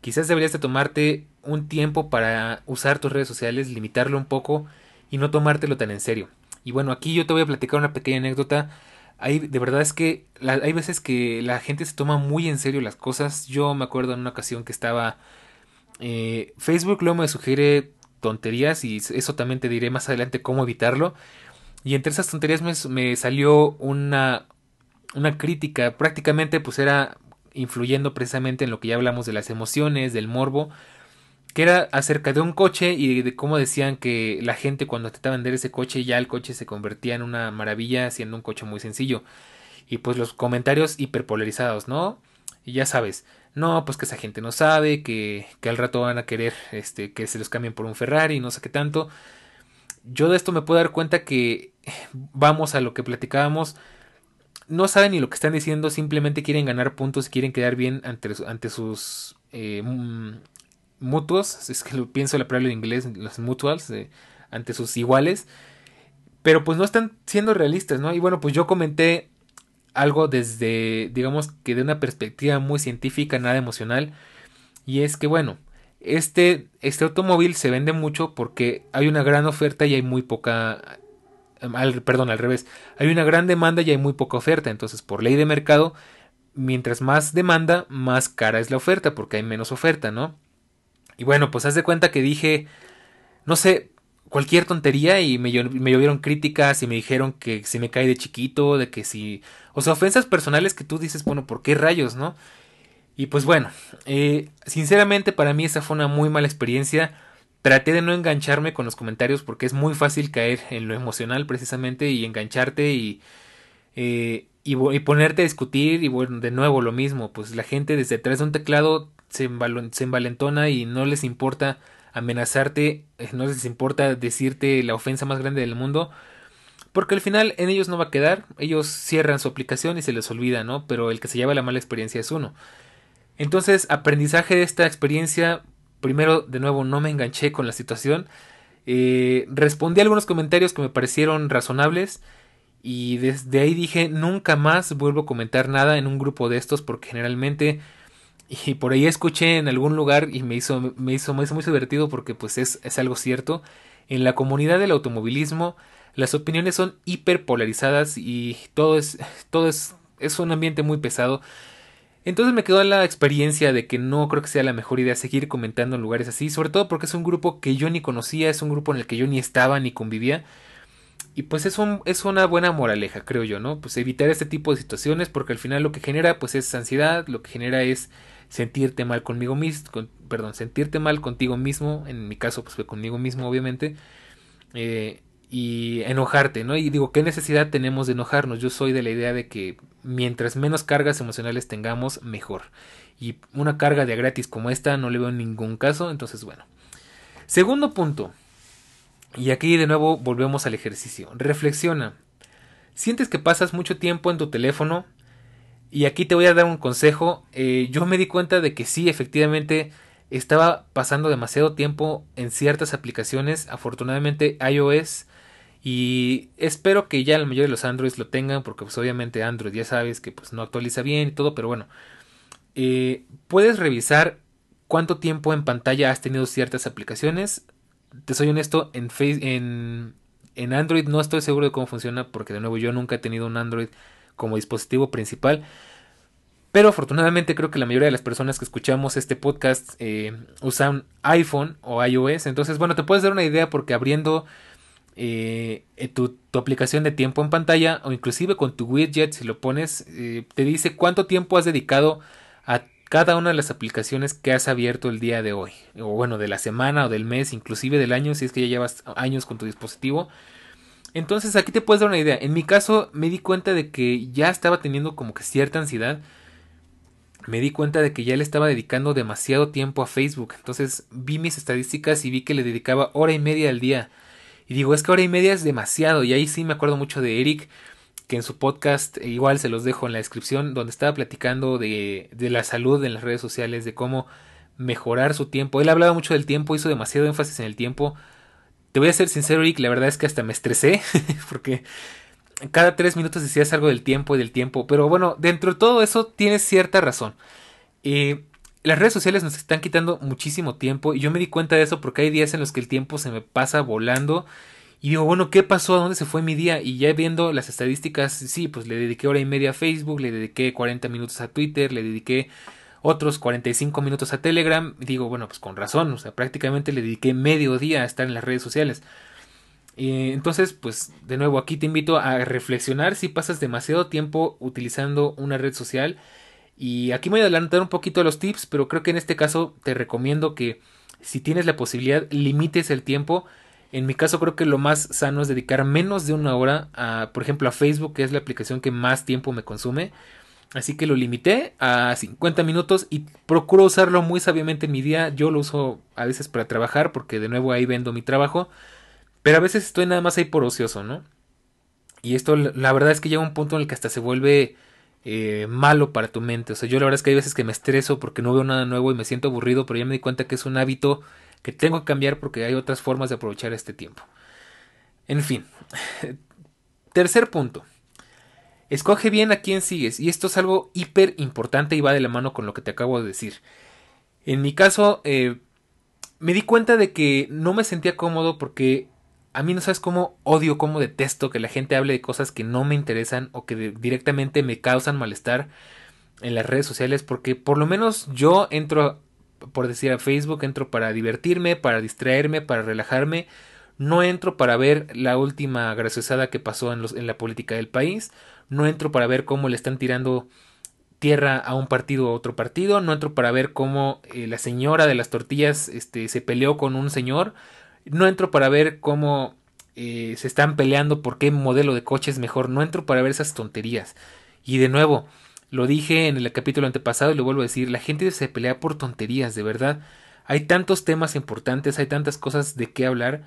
Quizás deberías de tomarte un tiempo para usar tus redes sociales, limitarlo un poco y no tomártelo tan en serio. Y bueno, aquí yo te voy a platicar una pequeña anécdota. Hay, de verdad es que hay veces que la gente se toma muy en serio las cosas. Yo me acuerdo en una ocasión que estaba... Eh, Facebook luego me sugiere tonterías y eso también te diré más adelante cómo evitarlo. Y entre esas tonterías me, salió una, una crítica, prácticamente pues era influyendo precisamente en lo que ya hablamos de las emociones, del morbo, que era acerca de un coche y de cómo decían que la gente cuando intentaba vender ese coche ya el coche se convertía en una maravilla siendo un coche muy sencillo. Y pues los comentarios hiperpolarizados, ¿no? Y ya sabes, no, pues que esa gente no sabe, que, que al rato van a querer este, que se los cambien por un Ferrari, no sé qué tanto yo de esto me puedo dar cuenta que vamos a lo que platicábamos. No saben ni lo que están diciendo, simplemente quieren ganar puntos quieren quedar bien ante, sus eh, mutuos. Es que lo pienso la palabra en inglés, los mutuals, ante sus iguales. Pero pues no están siendo realistas, ¿no? Y bueno, pues yo comenté algo desde, digamos que de una perspectiva muy científica, nada emocional. Y es que bueno, este, este automóvil se vende mucho porque hay una gran oferta y hay muy poca... Al, perdón, al revés. Hay una gran demanda y hay muy poca oferta. Entonces, por ley de mercado, mientras más demanda, más cara es la oferta porque hay menos oferta, ¿no? Y bueno, pues haz de cuenta que dije, no sé, cualquier tontería y me, me llovieron críticas y me dijeron que si me cae de chiquito, de que si... O sea, ofensas personales que tú dices, bueno, ¿por qué rayos, no? Y pues bueno, eh, sinceramente para mí esa fue una muy mala experiencia. Traté de no engancharme con los comentarios porque es muy fácil caer en lo emocional precisamente y engancharte y, eh, y, ponerte a discutir y bueno, de nuevo lo mismo, pues la gente desde atrás de un teclado se, se envalentona y no les importa amenazarte, eh, no les importa decirte la ofensa más grande del mundo, porque al final en ellos no va a quedar, ellos cierran su aplicación y se les olvida, ¿no? Pero el que se lleva la mala experiencia es uno. Entonces, aprendizaje de esta experiencia, primero, de nuevo, no me enganché con la situación. Eh, respondí a algunos comentarios que me parecieron razonables. Y desde ahí dije, nunca más vuelvo a comentar nada en un grupo de estos porque generalmente... Y por ahí escuché en algún lugar y me hizo, me hizo, muy divertido porque pues es, es algo cierto. En la comunidad del automovilismo las opiniones son hiper polarizadas y todo es, todo es, es un ambiente muy pesado. Entonces me quedó la experiencia de que no creo que sea la mejor idea seguir comentando en lugares así, sobre todo porque es un grupo que yo ni conocía, es un grupo en el que yo ni estaba ni convivía. Y pues es, un, es una buena moraleja, creo yo, ¿no? Pues evitar este tipo de situaciones porque al final lo que genera pues es ansiedad, lo que genera es sentirte mal conmigo mismo, perdón, sentirte mal contigo mismo, en mi caso pues conmigo mismo obviamente. Eh, y enojarte, ¿no? Y digo, ¿qué necesidad tenemos de enojarnos? Yo soy de la idea de que mientras menos cargas emocionales tengamos, mejor. Y una carga de gratis como esta no le veo en ningún caso, entonces bueno. Segundo punto. Y aquí de nuevo volvemos al ejercicio. Reflexiona. Sientes que pasas mucho tiempo en tu teléfono. Y aquí te voy a dar un consejo. Eh, yo me di cuenta de que sí, efectivamente, estaba pasando demasiado tiempo en ciertas aplicaciones. Afortunadamente iOS y espero que ya la mayoría de los Androids lo tengan, porque pues obviamente Android ya sabes que pues no actualiza bien y todo, pero bueno. Eh, puedes revisar cuánto tiempo en pantalla has tenido ciertas aplicaciones. Te soy honesto, en, en, en Android no estoy seguro de cómo funciona, porque de nuevo yo nunca he tenido un Android como dispositivo principal. Pero afortunadamente creo que la mayoría de las personas que escuchamos este podcast eh, usan iPhone o iOS. Entonces, bueno, te puedes dar una idea porque abriendo eh, tu, aplicación de tiempo en pantalla o inclusive con tu widget si lo pones eh, te dice cuánto tiempo has dedicado a cada una de las aplicaciones que has abierto el día de hoy o bueno de la semana o del mes inclusive del año si es que ya llevas años con tu dispositivo. Entonces aquí te puedes dar una idea. En mi caso me di cuenta de que ya estaba teniendo como que cierta ansiedad. Me di cuenta de que ya le estaba dedicando demasiado tiempo a Facebook. Entonces vi mis estadísticas y vi que le dedicaba hora y media al día y digo, es que hora y media es demasiado. Y ahí sí me acuerdo mucho de Eric, que en su podcast, e igual se los dejo en la descripción, donde estaba platicando de, de la salud en las redes sociales, de cómo mejorar su tiempo. Él hablaba mucho del tiempo, hizo demasiado énfasis en el tiempo. Te voy a ser sincero, Eric, la verdad es que hasta me estresé, porque cada tres minutos decías algo del tiempo y del tiempo. Pero bueno, dentro de todo eso tienes cierta razón. Eh, las redes sociales nos están quitando muchísimo tiempo y yo me di cuenta de eso porque hay días en los que el tiempo se me pasa volando y digo, bueno, ¿qué pasó? ¿A dónde se fue mi día? Y ya viendo las estadísticas, sí, pues le dediqué hora y media a Facebook, le dediqué 40 minutos a Twitter, le dediqué otros 45 minutos a Telegram. Y digo, bueno, pues con razón, o sea, prácticamente le dediqué medio día a estar en las redes sociales. Y entonces, pues de nuevo, aquí te invito a reflexionar si pasas demasiado tiempo utilizando una red social y aquí voy a adelantar un poquito los tips, pero creo que en este caso te recomiendo que si tienes la posibilidad limites el tiempo. En mi caso creo que lo más sano es dedicar menos de una hora a, por ejemplo, a Facebook, que es la aplicación que más tiempo me consume. Así que lo limité a 50 minutos y procuro usarlo muy sabiamente en mi día. Yo lo uso a veces para trabajar porque de nuevo ahí vendo mi trabajo. Pero a veces estoy nada más ahí por ocioso, ¿no? Y esto la verdad es que llega un punto en el que hasta se vuelve eh, malo para tu mente. O sea, yo la verdad es que hay veces que me estreso porque no veo nada nuevo y me siento aburrido, pero ya me di cuenta que es un hábito que tengo que cambiar porque hay otras formas de aprovechar este tiempo. En fin. Tercer punto. Escoge bien a quién sigues. Y esto es algo hiper importante y va de la mano con lo que te acabo de decir. En mi caso, eh, me di cuenta de que no me sentía cómodo porque a mí no sabes cómo odio, cómo detesto que la gente hable de cosas que no me interesan o que directamente me causan malestar en las redes sociales porque por lo menos yo entro, por decir a Facebook, entro para divertirme, para distraerme, para relajarme. No entro para ver la última graciosada que pasó en, los, en la política del país. No entro para ver cómo le están tirando tierra a un partido o otro partido, no entro para ver cómo eh, la señora de las tortillas este, se peleó con un señor, no entro para ver cómo eh, se están peleando por qué modelo de coche es mejor, no entro para ver esas tonterías. Y de nuevo, lo dije en el capítulo antepasado y lo vuelvo a decir, la gente se pelea por tonterías, de verdad. Hay tantos temas importantes, hay tantas cosas de qué hablar,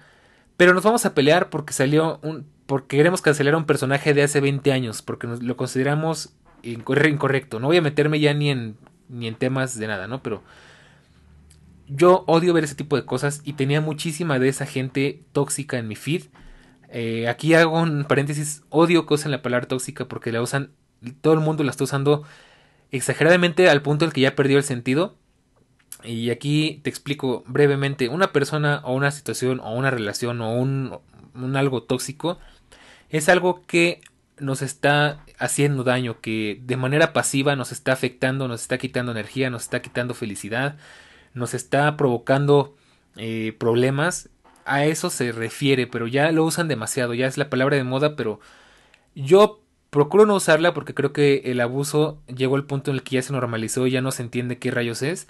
pero nos vamos a pelear porque salió un porque queremos cancelar a un personaje de hace 20 años, porque lo consideramos incorrecto. No voy a meterme ya ni en ni en temas de nada, ¿no? Pero yo odio ver ese tipo de cosas y tenía muchísima de esa gente tóxica en mi feed. Eh, aquí hago un paréntesis, odio que usen la palabra tóxica porque la usan, todo el mundo la está usando exageradamente al punto en que ya perdió el sentido. Y aquí te explico brevemente, una persona o una situación o una relación o un, algo tóxico es algo que nos está haciendo daño, que de manera pasiva nos está afectando, nos está quitando energía, nos está quitando felicidad, nos está provocando eh, problemas. A eso se refiere, pero ya lo usan demasiado, ya es la palabra de moda, pero yo procuro no usarla porque creo que el abuso llegó al punto en el que ya se normalizó y ya no se entiende qué rayos es.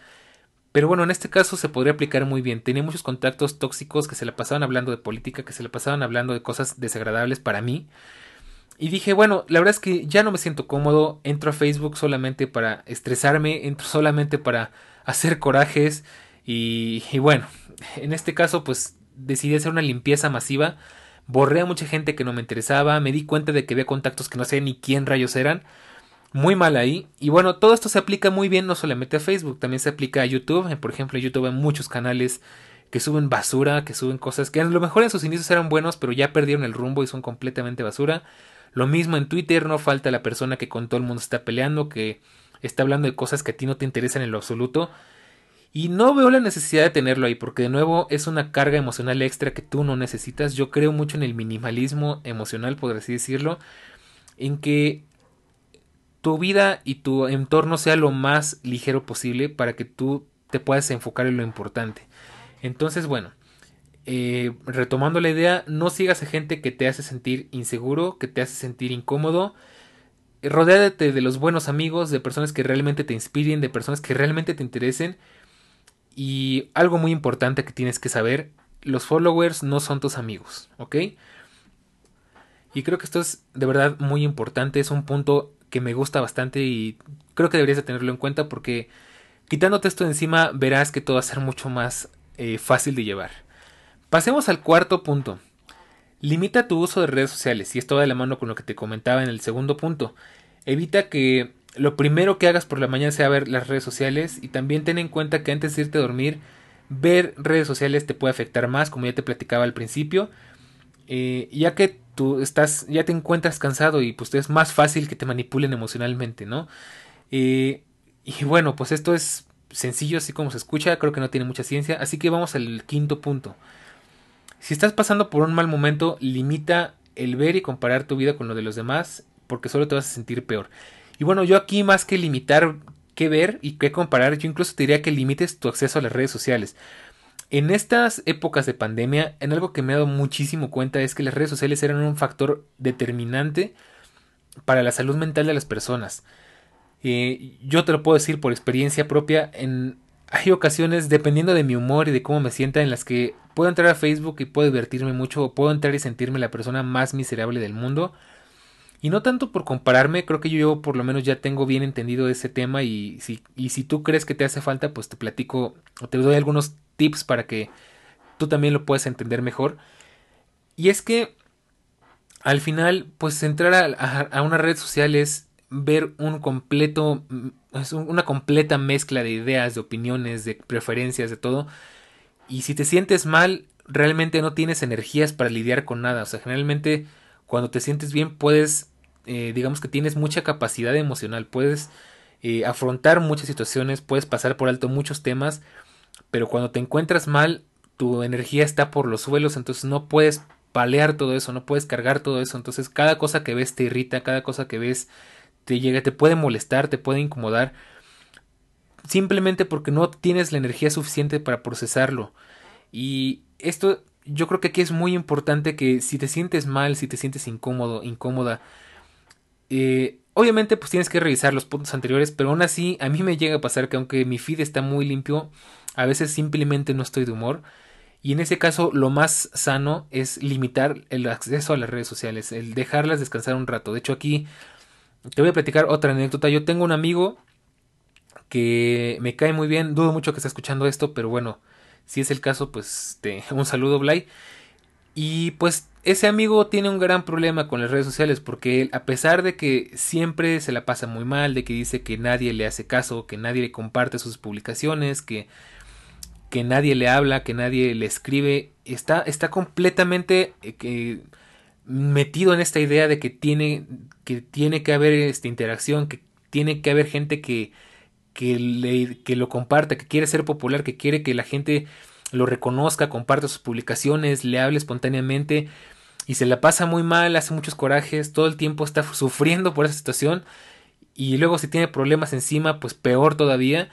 Pero bueno, en este caso se podría aplicar muy bien. Tenía muchos contactos tóxicos que se le pasaban hablando de política, que se le pasaban hablando de cosas desagradables para mí. Y dije, bueno, la verdad es que ya no me siento cómodo. Entro a Facebook solamente para estresarme, entro solamente para hacer corajes. Y, y bueno, en este caso pues decidí hacer una limpieza masiva. Borré a mucha gente que no me interesaba. Me di cuenta de que había contactos que no sé ni quién rayos eran muy mal ahí. Y bueno, todo esto se aplica muy bien no solamente a Facebook, también se aplica a YouTube. Por ejemplo, en YouTube hay muchos canales que suben basura, que suben cosas que a lo mejor en sus inicios eran buenos, pero ya perdieron el rumbo y son completamente basura. Lo mismo en Twitter, no falta la persona que con todo el mundo está peleando, que está hablando de cosas que a ti no te interesan en lo absoluto. Y no veo la necesidad de tenerlo ahí, porque de nuevo es una carga emocional extra que tú no necesitas. Yo creo mucho en el minimalismo emocional, por así decirlo, en que tu vida y tu entorno sea lo más ligero posible para que tú te puedas enfocar en lo importante. Entonces, bueno, eh, retomando la idea, no sigas a gente que te hace sentir inseguro, que te hace sentir incómodo. Rodéate de los buenos amigos, de personas que realmente te inspiren, de personas que realmente te interesen. Y algo muy importante que tienes que saber, los followers no son tus amigos, ¿ok? Y creo que esto es de verdad muy importante, es un punto que me gusta bastante y creo que deberías de tenerlo en cuenta porque quitándote esto de encima verás que todo va a ser mucho más eh, fácil de llevar. Pasemos al cuarto punto. Limita tu uso de redes sociales y esto va de la mano con lo que te comentaba en el segundo punto. Evita que lo primero que hagas por la mañana sea ver las redes sociales y también ten en cuenta que antes de irte a dormir ver redes sociales te puede afectar más como ya te platicaba al principio eh, ya que tú estás, ya te encuentras cansado y pues es más fácil que te manipulen emocionalmente, ¿no? Eh, y bueno, pues esto es sencillo, así como se escucha, creo que no tiene mucha ciencia, así que vamos al quinto punto. Si estás pasando por un mal momento, limita el ver y comparar tu vida con lo de los demás, porque solo te vas a sentir peor. Y bueno, yo aquí más que limitar qué ver y qué comparar, yo incluso te diría que limites tu acceso a las redes sociales. En estas épocas de pandemia, en algo que me he dado muchísimo cuenta es que las redes sociales eran un factor determinante para la salud mental de las personas. Eh, yo te lo puedo decir por experiencia propia, en, hay ocasiones, dependiendo de mi humor y de cómo me sienta, en las que puedo entrar a Facebook y puedo divertirme mucho, o puedo entrar y sentirme la persona más miserable del mundo. Y no tanto por compararme, creo que yo por lo menos ya tengo bien entendido ese tema y si, y si tú crees que te hace falta, pues te platico o te doy algunos tips para que tú también lo puedas entender mejor. Y es que al final, pues entrar a, a una red social es ver un completo, es una completa mezcla de ideas, de opiniones, de preferencias, de todo. Y si te sientes mal, realmente no tienes energías para lidiar con nada. O sea, generalmente cuando te sientes bien puedes, eh, digamos que tienes mucha capacidad emocional, puedes eh, afrontar muchas situaciones, puedes pasar por alto muchos temas, pero cuando te encuentras mal, tu energía está por los suelos, entonces no puedes palear todo eso, no puedes cargar todo eso, entonces cada cosa que ves te irrita, cada cosa que ves te llega, te puede molestar, te puede incomodar, simplemente porque no tienes la energía suficiente para procesarlo. Y esto yo creo que aquí es muy importante que si te sientes mal, si te sientes incómodo, incómoda, eh, Obviamente pues tienes que revisar los puntos anteriores, pero aún así a mí me llega a pasar que aunque mi feed está muy limpio, a veces simplemente no estoy de humor. Y en ese caso lo más sano es limitar el acceso a las redes sociales, el dejarlas descansar un rato. De hecho aquí te voy a platicar otra anécdota. Yo tengo un amigo que me cae muy bien, dudo mucho que esté escuchando esto, pero bueno, si es el caso, pues te, un saludo Blay. Y pues ese amigo tiene un gran problema con las redes sociales porque él, a pesar de que siempre se la pasa muy mal, de que dice que nadie le hace caso, que nadie le comparte sus publicaciones, que que nadie le habla, que nadie le escribe, está, está completamente eh, metido en esta idea de que tiene que, tiene que haber esta interacción, que tiene que haber gente que, que, le, que lo comparte, que quiere ser popular, que quiere que la gente lo reconozca, comparte sus publicaciones, le hable espontáneamente y se la pasa muy mal, hace muchos corajes, todo el tiempo está sufriendo por esa situación y luego si tiene problemas encima, pues peor todavía.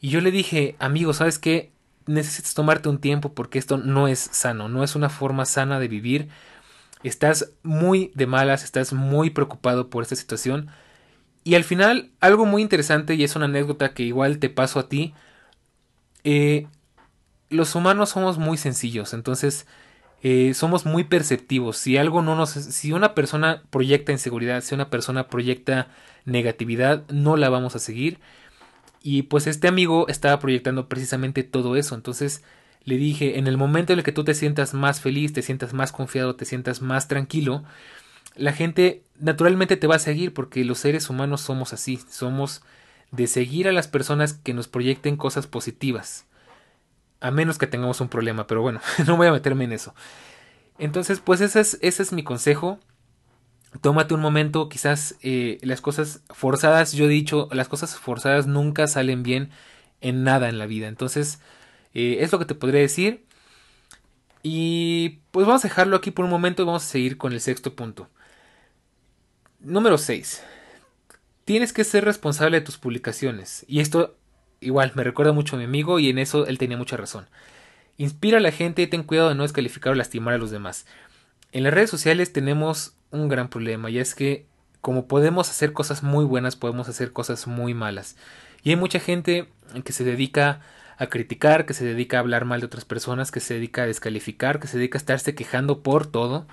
Y yo le dije, amigo, ¿sabes qué? necesitas tomarte un tiempo porque esto no es sano, no es una forma sana de vivir. Estás muy de malas, estás muy preocupado por esta situación. Y al final, algo muy interesante, y es una anécdota que igual te paso a ti, eh, los humanos somos muy sencillos, entonces eh, somos muy perceptivos. Si algo no nos, si una persona proyecta inseguridad, si una persona proyecta negatividad, no la vamos a seguir. Y pues este amigo estaba proyectando precisamente todo eso. Entonces le dije, en el momento en el que tú te sientas más feliz, te sientas más confiado, te sientas más tranquilo, la gente naturalmente te va a seguir porque los seres humanos somos así, somos de seguir a las personas que nos proyecten cosas positivas. A menos que tengamos un problema, pero bueno, no voy a meterme en eso. Entonces, pues ese es, mi consejo tómate un momento, quizás eh, las cosas forzadas, yo he dicho, las cosas forzadas nunca salen bien en nada en la vida. Entonces, eh, es lo que te podría decir. Y pues vamos a dejarlo aquí por un momento y vamos a seguir con el sexto punto. Número 6. Tienes que ser responsable de tus publicaciones. Y esto igual me recuerda mucho a mi amigo y en eso él tenía mucha razón. Inspira a la gente y ten cuidado de no descalificar o lastimar a los demás. En las redes sociales tenemos un gran problema y es que como podemos hacer cosas muy buenas, podemos hacer cosas muy malas. Y hay mucha gente que se dedica a criticar, que se dedica a hablar mal de otras personas, que se dedica a descalificar, que se dedica a estarse quejando por todo.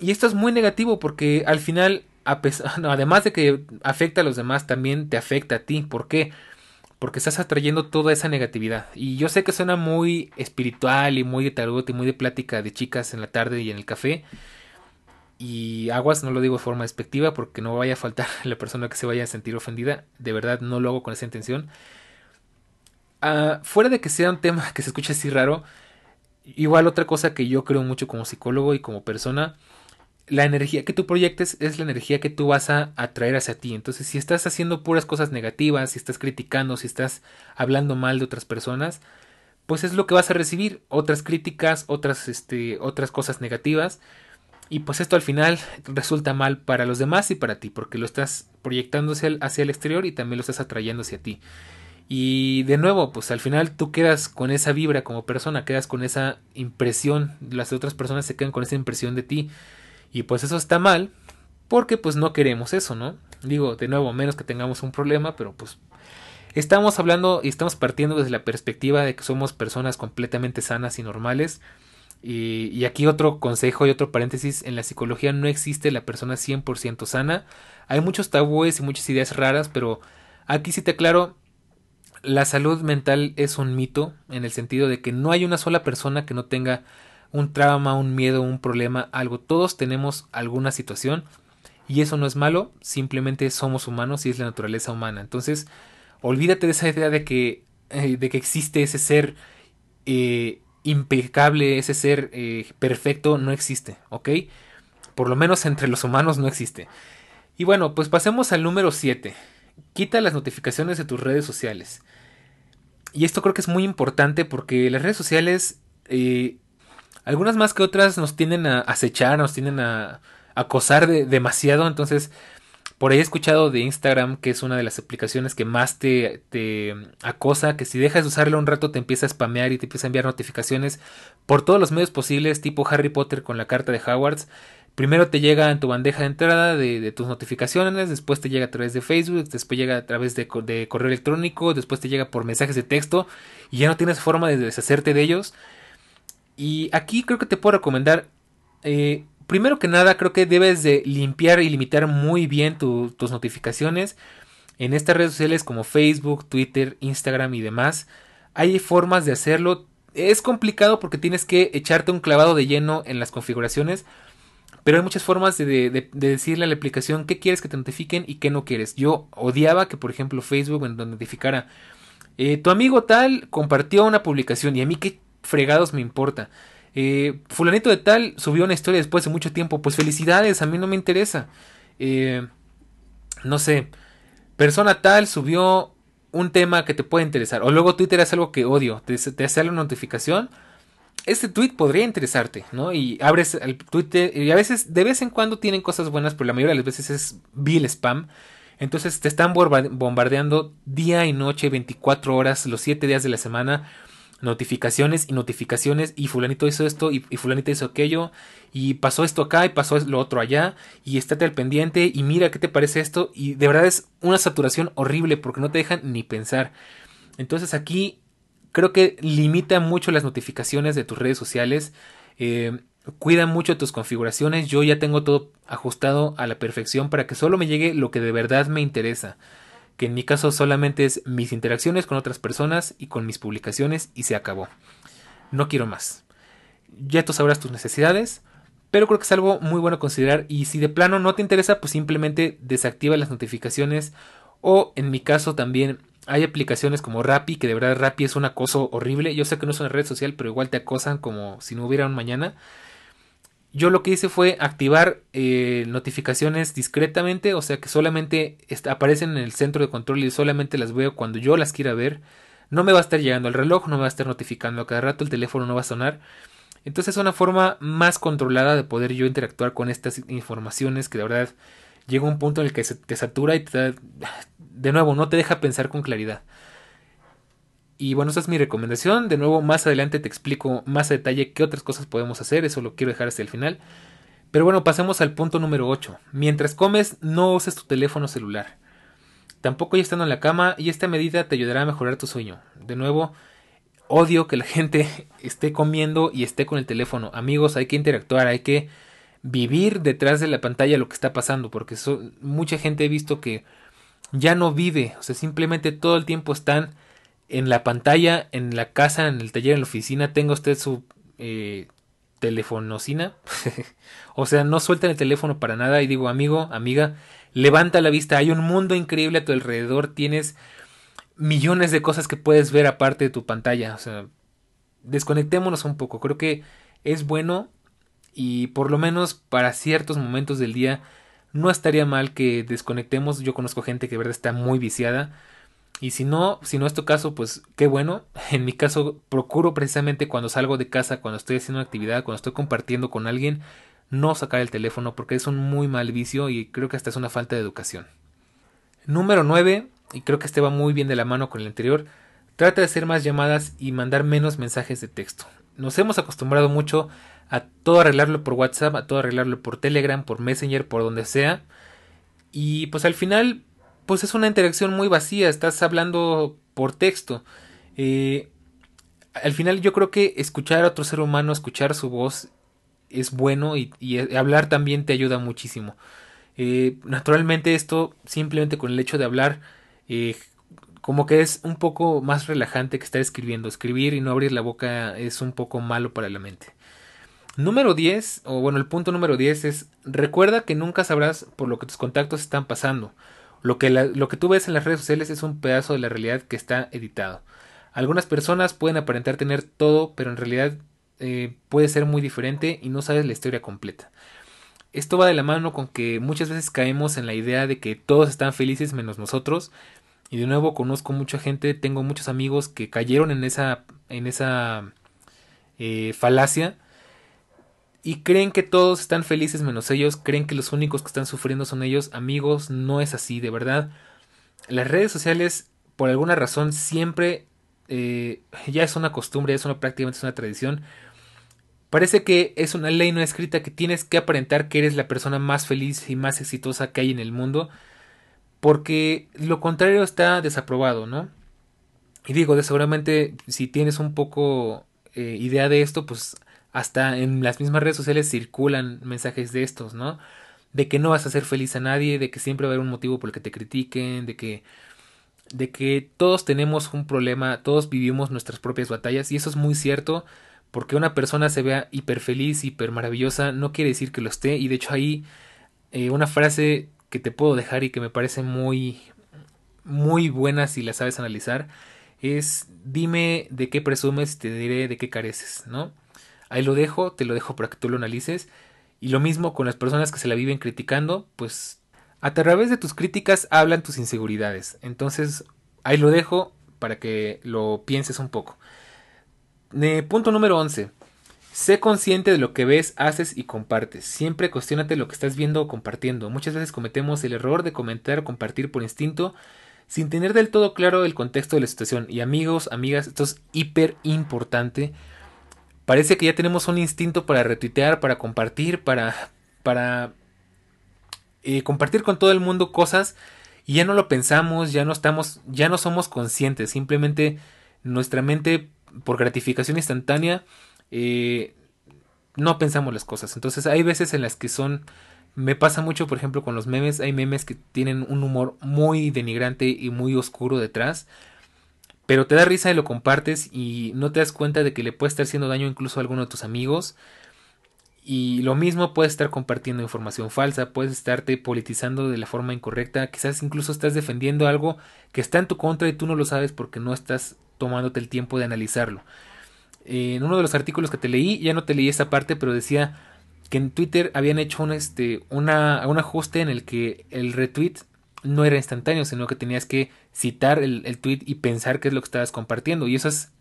Y esto es muy negativo porque al final, además de que afecta a los demás, también te afecta a ti. ¿Por qué? Porque estás atrayendo toda esa negatividad. Y yo sé que suena muy espiritual y muy de tarot y muy de plática de chicas en la tarde y en el café. Y aguas, no lo digo de forma despectiva porque no vaya a faltar la persona que se vaya a sentir ofendida. De verdad, no lo hago con esa intención. Ah, fuera de que sea un tema que se escuche así raro, igual otra cosa que yo creo mucho como psicólogo y como persona, la energía que tú proyectes es la energía que tú vas a atraer hacia ti. Entonces, si estás haciendo puras cosas negativas, si estás criticando, si estás hablando mal de otras personas, pues es lo que vas a recibir, otras críticas, otras, este, otras cosas negativas y pues esto al final resulta mal para los demás y para ti, porque lo estás proyectando hacia el, exterior y también lo estás atrayendo hacia ti. Y de nuevo, pues al final tú quedas con esa vibra como persona, quedas con esa impresión, las otras personas se quedan con esa impresión de ti. Y pues eso está mal, porque pues no queremos eso, ¿no? Digo, de nuevo, menos que tengamos un problema, pero pues estamos hablando y estamos partiendo desde la perspectiva de que somos personas completamente sanas y normales y, aquí otro consejo y otro paréntesis, en la psicología no existe la persona 100% sana. Hay muchos tabúes y muchas ideas raras, pero aquí sí te aclaro, la salud mental es un mito en el sentido de que no hay una sola persona que no tenga un trauma, un miedo, un problema, algo. Todos tenemos alguna situación y eso no es malo, simplemente somos humanos y es la naturaleza humana. Entonces, olvídate de esa idea de que, eh, de que existe ese ser eh, impecable, ese ser eh, perfecto no existe, ¿ok? Por lo menos entre los humanos no existe. Y bueno, pues pasemos al número 7. Quita las notificaciones de tus redes sociales. Y esto creo que es muy importante porque las redes sociales, algunas más que otras, nos tienden a acechar, nos tienden a acosar demasiado. Entonces, Por ahí he escuchado de Instagram, que es una de las aplicaciones que más te, te acosa, que si dejas de usarla un rato te empieza a spamear y te empieza a enviar notificaciones por todos los medios posibles, tipo Harry Potter con la carta de Hogwarts. Primero te llega en tu bandeja de entrada de, tus notificaciones, después te llega a través de Facebook, después llega a través de, de, correo electrónico, después te llega por mensajes de texto y ya no tienes forma de deshacerte de ellos. Y aquí creo que te puedo recomendar eh, primero que nada, creo que debes de limpiar y limitar muy bien tus notificaciones. En estas redes sociales como Facebook, Twitter, Instagram y demás, hay formas de hacerlo. Es complicado porque tienes que echarte un clavado de lleno en las configuraciones. Pero hay muchas formas de, decirle a la aplicación qué quieres que te notifiquen y qué no quieres. Yo odiaba que, por ejemplo, Facebook me notificara. Eh, tu amigo tal compartió una publicación y a mí qué fregados me importa. Eh, fulanito de tal subió una historia después de mucho tiempo. Pues felicidades, a mí no me interesa. Eh, no sé, persona tal subió un tema que te puede interesar. O luego Twitter hace algo que odio. Te, te hace la notificación. Este tweet podría interesarte, ¿no? Y abres el Twitter y a veces, de vez en cuando tienen cosas buenas, pero la mayoría de las veces es vil spam. Entonces te están bombardeando día y noche, 24 horas, los 7 días de la semana notificaciones y notificaciones y fulanito hizo esto y, fulanito hizo aquello y pasó esto acá y pasó lo otro allá y estate al pendiente y mira qué te parece esto y de verdad es una saturación horrible porque no te dejan ni pensar. Entonces aquí creo que limita mucho las notificaciones de tus redes sociales eh, cuida mucho tus configuraciones. Yo ya tengo todo ajustado a la perfección para que solo me llegue lo que de verdad me interesa que en mi caso solamente es mis interacciones con otras personas y con mis publicaciones y se acabó. No quiero más. Ya tú sabrás tus necesidades, pero creo que es algo muy bueno considerar y si de plano no te interesa, pues simplemente desactiva las notificaciones o en mi caso también hay aplicaciones como Rappi, que de verdad Rappi es un acoso horrible. Yo sé que no es una red social, pero igual te acosan como si no hubiera un mañana yo lo que hice fue activar eh, notificaciones discretamente, o sea que solamente aparecen en el centro de control y solamente las veo cuando yo las quiera ver. No me va a estar llegando el reloj, no me va a estar notificando a cada rato, el teléfono no va a sonar. Entonces es una forma más controlada de poder yo interactuar con estas informaciones que de verdad llega un punto en el que se te satura y te de nuevo no te deja pensar con claridad. Y bueno, esa es mi recomendación. De nuevo, más adelante te explico más a detalle qué otras cosas podemos hacer. Eso lo quiero dejar hasta el final. Pero bueno, pasemos al punto número 8. Mientras comes, no uses tu teléfono celular. Tampoco ya estando en la cama y esta medida te ayudará a mejorar tu sueño. De nuevo, odio que la gente esté comiendo y esté con el teléfono. Amigos, hay que interactuar, hay que vivir detrás de la pantalla lo que está pasando, porque mucha gente he visto que ya no vive, o sea, simplemente todo el tiempo están en la pantalla, en la casa, en el taller, en la oficina, tenga usted su eh, o sea, no suelta el teléfono para nada y digo, amigo, amiga, levanta la vista, hay un mundo increíble a tu alrededor, tienes millones de cosas que puedes ver aparte de tu pantalla. O sea, desconectémonos un poco, creo que es bueno y por lo menos para ciertos momentos del día no estaría mal que desconectemos. Yo conozco gente que de verdad está muy viciada y si no, si no es tu caso, pues qué bueno. En mi caso, procuro precisamente cuando salgo de casa, cuando estoy haciendo una actividad, cuando estoy compartiendo con alguien, no sacar el teléfono porque es un muy mal vicio y creo que hasta es una falta de educación. Número 9, y creo que este va muy bien de la mano con el anterior, trata de hacer más llamadas y mandar menos mensajes de texto. Nos hemos acostumbrado mucho a todo arreglarlo por WhatsApp, a todo arreglarlo por Telegram, por Messenger, por donde sea. Y pues al final pues es una interacción muy vacía, estás hablando por texto. Eh, al final yo creo que escuchar a otro ser humano, escuchar su voz es bueno y, hablar también te ayuda muchísimo. Eh, naturalmente esto simplemente con el hecho de hablar eh, como que es un poco más relajante que estar escribiendo. Escribir y no abrir la boca es un poco malo para la mente. Número 10, o bueno, el punto número 10 es recuerda que nunca sabrás por lo que tus contactos están pasando. Lo que, lo que tú ves en las redes sociales es un pedazo de la realidad que está editado. Algunas personas pueden aparentar tener todo, pero en realidad eh, puede ser muy diferente y no sabes la historia completa. Esto va de la mano con que muchas veces caemos en la idea de que todos están felices menos nosotros. Y de nuevo conozco mucha gente, tengo muchos amigos que cayeron en esa, en esa eh, falacia y creen que todos están felices menos ellos, creen que los únicos que están sufriendo son ellos, amigos, no es así, de verdad. Las redes sociales, por alguna razón, siempre eh, ya es una costumbre, es una prácticamente es una tradición. Parece que es una ley no escrita que tienes que aparentar que eres la persona más feliz y más exitosa que hay en el mundo, porque lo contrario está desaprobado, ¿no? Y digo, de seguramente si tienes un poco eh, idea de esto, pues hasta en las mismas redes sociales circulan mensajes de estos, ¿no? De que no vas a ser feliz a nadie, de que siempre va a haber un motivo por el que te critiquen, de que de que todos tenemos un problema, todos vivimos nuestras propias batallas y eso es muy cierto porque una persona se vea hiper feliz, hiper maravillosa, no quiere decir que lo esté y de hecho ahí eh, una frase que te puedo dejar y que me parece muy muy buena si la sabes analizar es dime de qué presumes y te diré de qué careces, ¿no? Ahí lo dejo, te lo dejo para que tú lo analices. Y lo mismo con las personas que se la viven criticando, pues a través de tus críticas hablan tus inseguridades. Entonces, ahí lo dejo para que lo pienses un poco. Punto número 11. Sé consciente de lo que ves, haces y compartes. Siempre cuestionate lo que estás viendo o compartiendo. Muchas veces cometemos el error de comentar o compartir por instinto sin tener del todo claro el contexto de la situación. Y amigos, amigas, esto es hiper importante parece que ya tenemos un instinto para retuitear, para compartir, para, para eh, compartir con todo el mundo cosas y ya no lo pensamos, ya no estamos, ya no somos conscientes, simplemente nuestra mente por gratificación instantánea eh, no pensamos las cosas. Entonces hay veces en las que son me pasa mucho, por ejemplo, con los memes. Hay memes que tienen un humor muy denigrante y muy oscuro detrás pero te da risa y lo compartes y no te das cuenta de que le puede estar haciendo daño incluso a alguno de tus amigos. Y lo mismo puedes estar compartiendo información falsa, puedes estarte politizando de la forma incorrecta, quizás incluso estás defendiendo algo que está en tu contra y tú no lo sabes porque no estás tomándote el tiempo de analizarlo. En uno de los artículos que te leí, ya no te leí esa parte, pero decía que en Twitter habían hecho un, este, una, un ajuste en el que el retweet no era instantáneo, sino que tenías que citar el, el tweet y pensar qué es lo que estabas compartiendo. Y eso es,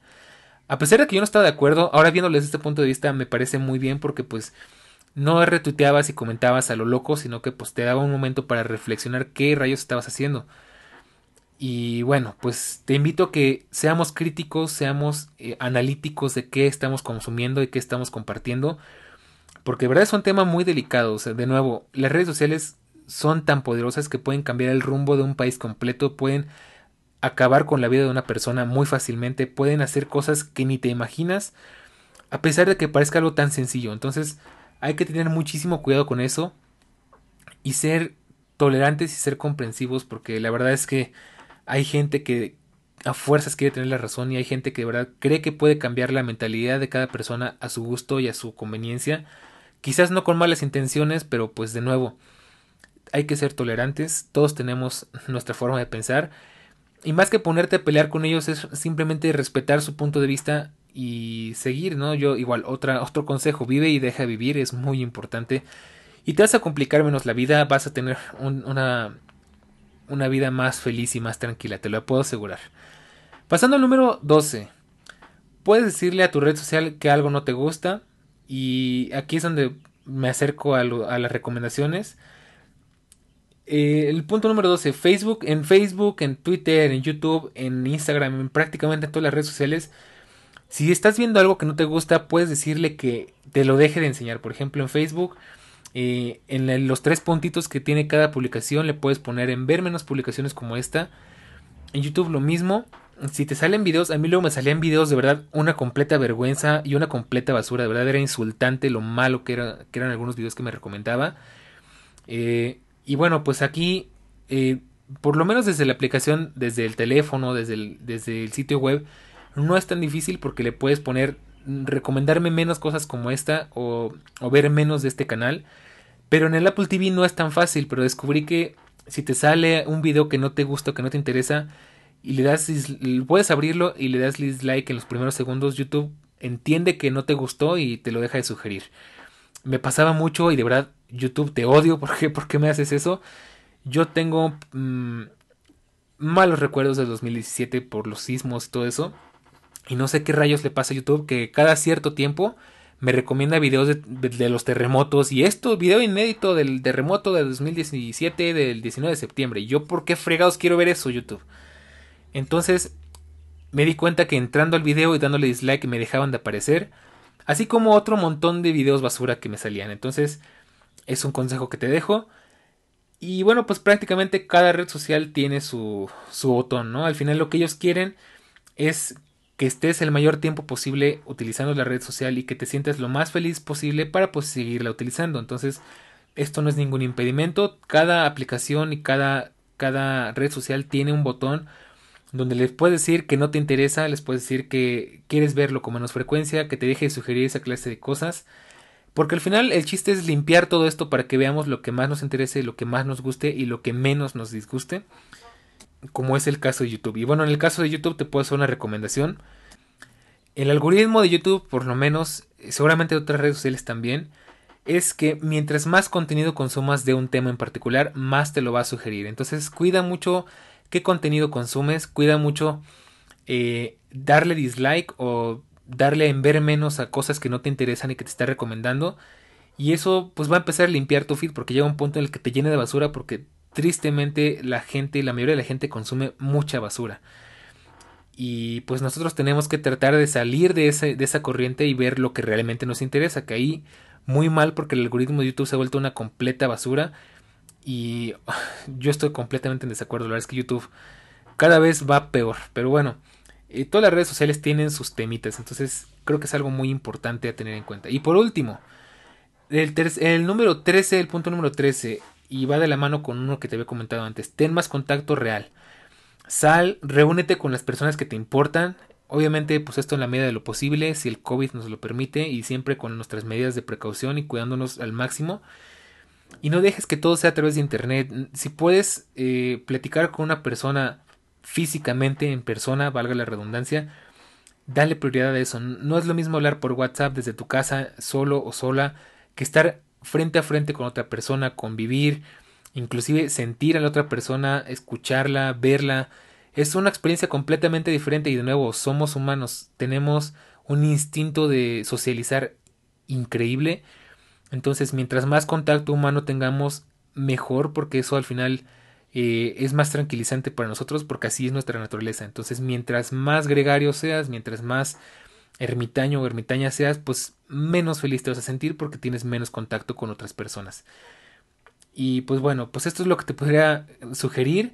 a pesar de que yo no estaba de acuerdo, ahora viéndolo desde este punto de vista me parece muy bien porque pues no retuiteabas y comentabas a lo loco, sino que pues te daba un momento para reflexionar qué rayos estabas haciendo. Y bueno, pues te invito a que seamos críticos, seamos eh, analíticos de qué estamos consumiendo y qué estamos compartiendo. Porque de verdad es un tema muy delicado. O sea, de nuevo, las redes sociales son tan poderosas que pueden cambiar el rumbo de un país completo, pueden acabar con la vida de una persona muy fácilmente, pueden hacer cosas que ni te imaginas, a pesar de que parezca algo tan sencillo. Entonces hay que tener muchísimo cuidado con eso y ser tolerantes y ser comprensivos porque la verdad es que hay gente que a fuerzas quiere tener la razón y hay gente que de verdad cree que puede cambiar la mentalidad de cada persona a su gusto y a su conveniencia. Quizás no con malas intenciones, pero pues de nuevo, hay que ser tolerantes, todos tenemos nuestra forma de pensar y más que ponerte a pelear con ellos es simplemente respetar su punto de vista y seguir, ¿no? Yo igual otra otro consejo, vive y deja vivir, es muy importante y te vas a complicar menos la vida, vas a tener una una vida más feliz y más tranquila, te lo puedo asegurar. Pasando al número 12. Puedes decirle a tu red social que algo no te gusta y aquí es donde me acerco a, a las recomendaciones. Eh, el punto número 12, Facebook, en Facebook, en Twitter, en YouTube, en Instagram, en prácticamente todas las redes sociales. Si estás viendo algo que no te gusta, puedes decirle que te lo deje de enseñar. Por ejemplo, en Facebook, eh, en los tres puntitos que tiene cada publicación, le puedes poner en ver menos publicaciones como esta. En YouTube lo mismo. Si te salen videos, a mí luego me salían videos de verdad una completa vergüenza y una completa basura. De verdad era insultante lo malo que, era, que eran algunos videos que me recomendaba. Eh, y bueno, pues aquí, eh, por lo menos desde la aplicación, desde el teléfono, desde el, desde el sitio web, no es tan difícil porque le puedes poner, mm, recomendarme menos cosas como esta o, o ver menos de este canal. Pero en el Apple TV no es tan fácil, pero descubrí que si te sale un video que no te gusta que no te interesa y le das puedes abrirlo y le das dislike en los primeros segundos, YouTube entiende que no te gustó y te lo deja de sugerir. Me pasaba mucho y de verdad YouTube te odio, ¿por qué, ¿Por qué me haces eso? Yo tengo mm, malos recuerdos del 2017 por los sismos y todo eso. Y no sé qué rayos le pasa a YouTube que cada cierto tiempo me recomienda videos de, los terremotos y esto, video inédito del terremoto del 2017 del 19 de septiembre. ¿Yo por qué fregados quiero ver eso, YouTube? Entonces me di cuenta que entrando al video y dándole dislike me dejaban de aparecer, así como otro montón de videos basura que me salían. Entonces es un consejo que te dejo. Y bueno, pues prácticamente cada red social tiene su, su botón, ¿no? Al final lo que ellos quieren es que estés el mayor tiempo posible utilizando la red social y que te sientas lo más feliz posible para pues seguirla utilizando. Entonces, esto no es ningún impedimento. Cada aplicación y cada, cada red social tiene un botón donde les puedes decir que no te interesa, les puedes decir que quieres verlo con menos frecuencia, que te deje de sugerir esa clase de cosas. Porque al final el chiste es limpiar todo esto para que veamos lo que más nos interese, lo que más nos guste y lo que menos nos disguste como es el caso de YouTube. Y bueno, en el caso de YouTube te puedo hacer una recomendación. El algoritmo de YouTube, por lo menos, seguramente de otras redes sociales también, es que mientras más contenido consumas de un tema en particular, más te lo va a sugerir. Entonces, cuida mucho qué contenido consumes, cuida mucho eh, darle dislike o darle en ver menos a cosas que no te interesan y que te está recomendando. Y eso pues va a empezar a limpiar tu feed porque llega un punto en el que te llene de basura porque tristemente la gente, la mayoría de la gente consume mucha basura. Y pues nosotros tenemos que tratar de salir de, de esa corriente y ver lo que realmente nos interesa. Que ahí muy mal porque el algoritmo de YouTube se ha vuelto una completa basura. Y yo estoy completamente en desacuerdo. La verdad es que YouTube cada vez va peor. Pero bueno, eh, todas las redes sociales tienen sus temitas. Entonces creo que es algo muy importante a tener en cuenta. Y por último, el, número 13, el punto número 13 y va de la mano con uno que te había comentado antes. Ten más contacto real. Sal, reúnete con las personas que te importan. Obviamente, pues esto en la medida de lo posible, si el COVID nos lo permite y siempre con nuestras medidas de precaución y cuidándonos al máximo. Y no dejes que todo sea a través de internet. Si puedes eh, platicar con una persona físicamente, en persona, valga la redundancia, dale prioridad a eso. No es lo mismo hablar por WhatsApp desde tu casa, solo o sola, que estar frente a frente con otra persona, convivir, inclusive sentir a la otra persona, escucharla, verla. Es una experiencia completamente diferente y de nuevo somos humanos, tenemos un instinto de socializar increíble. Entonces, mientras más contacto humano tengamos, mejor, porque eso al final eh, es más tranquilizante para nosotros, porque así es nuestra naturaleza. Entonces, mientras más gregario seas, mientras más ermitaño o ermitaña seas, pues menos feliz te vas a sentir porque tienes menos contacto con otras personas. Y pues bueno, pues esto es lo que te podría sugerir.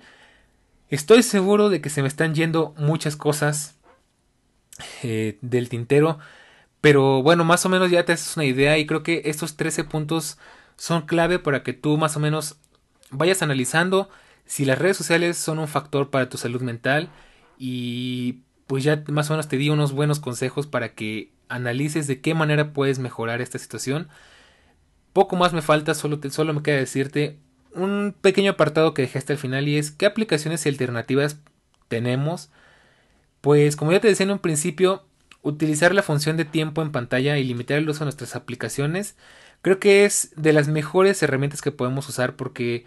Estoy seguro de que se me están yendo muchas cosas eh, del tintero. Pero bueno, más o menos ya te haces una idea y creo que estos 13 puntos son clave para que tú más o menos vayas analizando si las redes sociales son un factor para tu salud mental y pues ya más o menos te di unos buenos consejos para que analices de qué manera puedes mejorar esta situación. Poco más me falta, solo, solo me queda decirte un pequeño apartado que dejaste al final y es qué aplicaciones y alternativas tenemos. Pues como ya te decía en un principio, utilizar la función de tiempo en pantalla y limitar el uso de nuestras aplicaciones creo que es de las mejores herramientas que podemos usar porque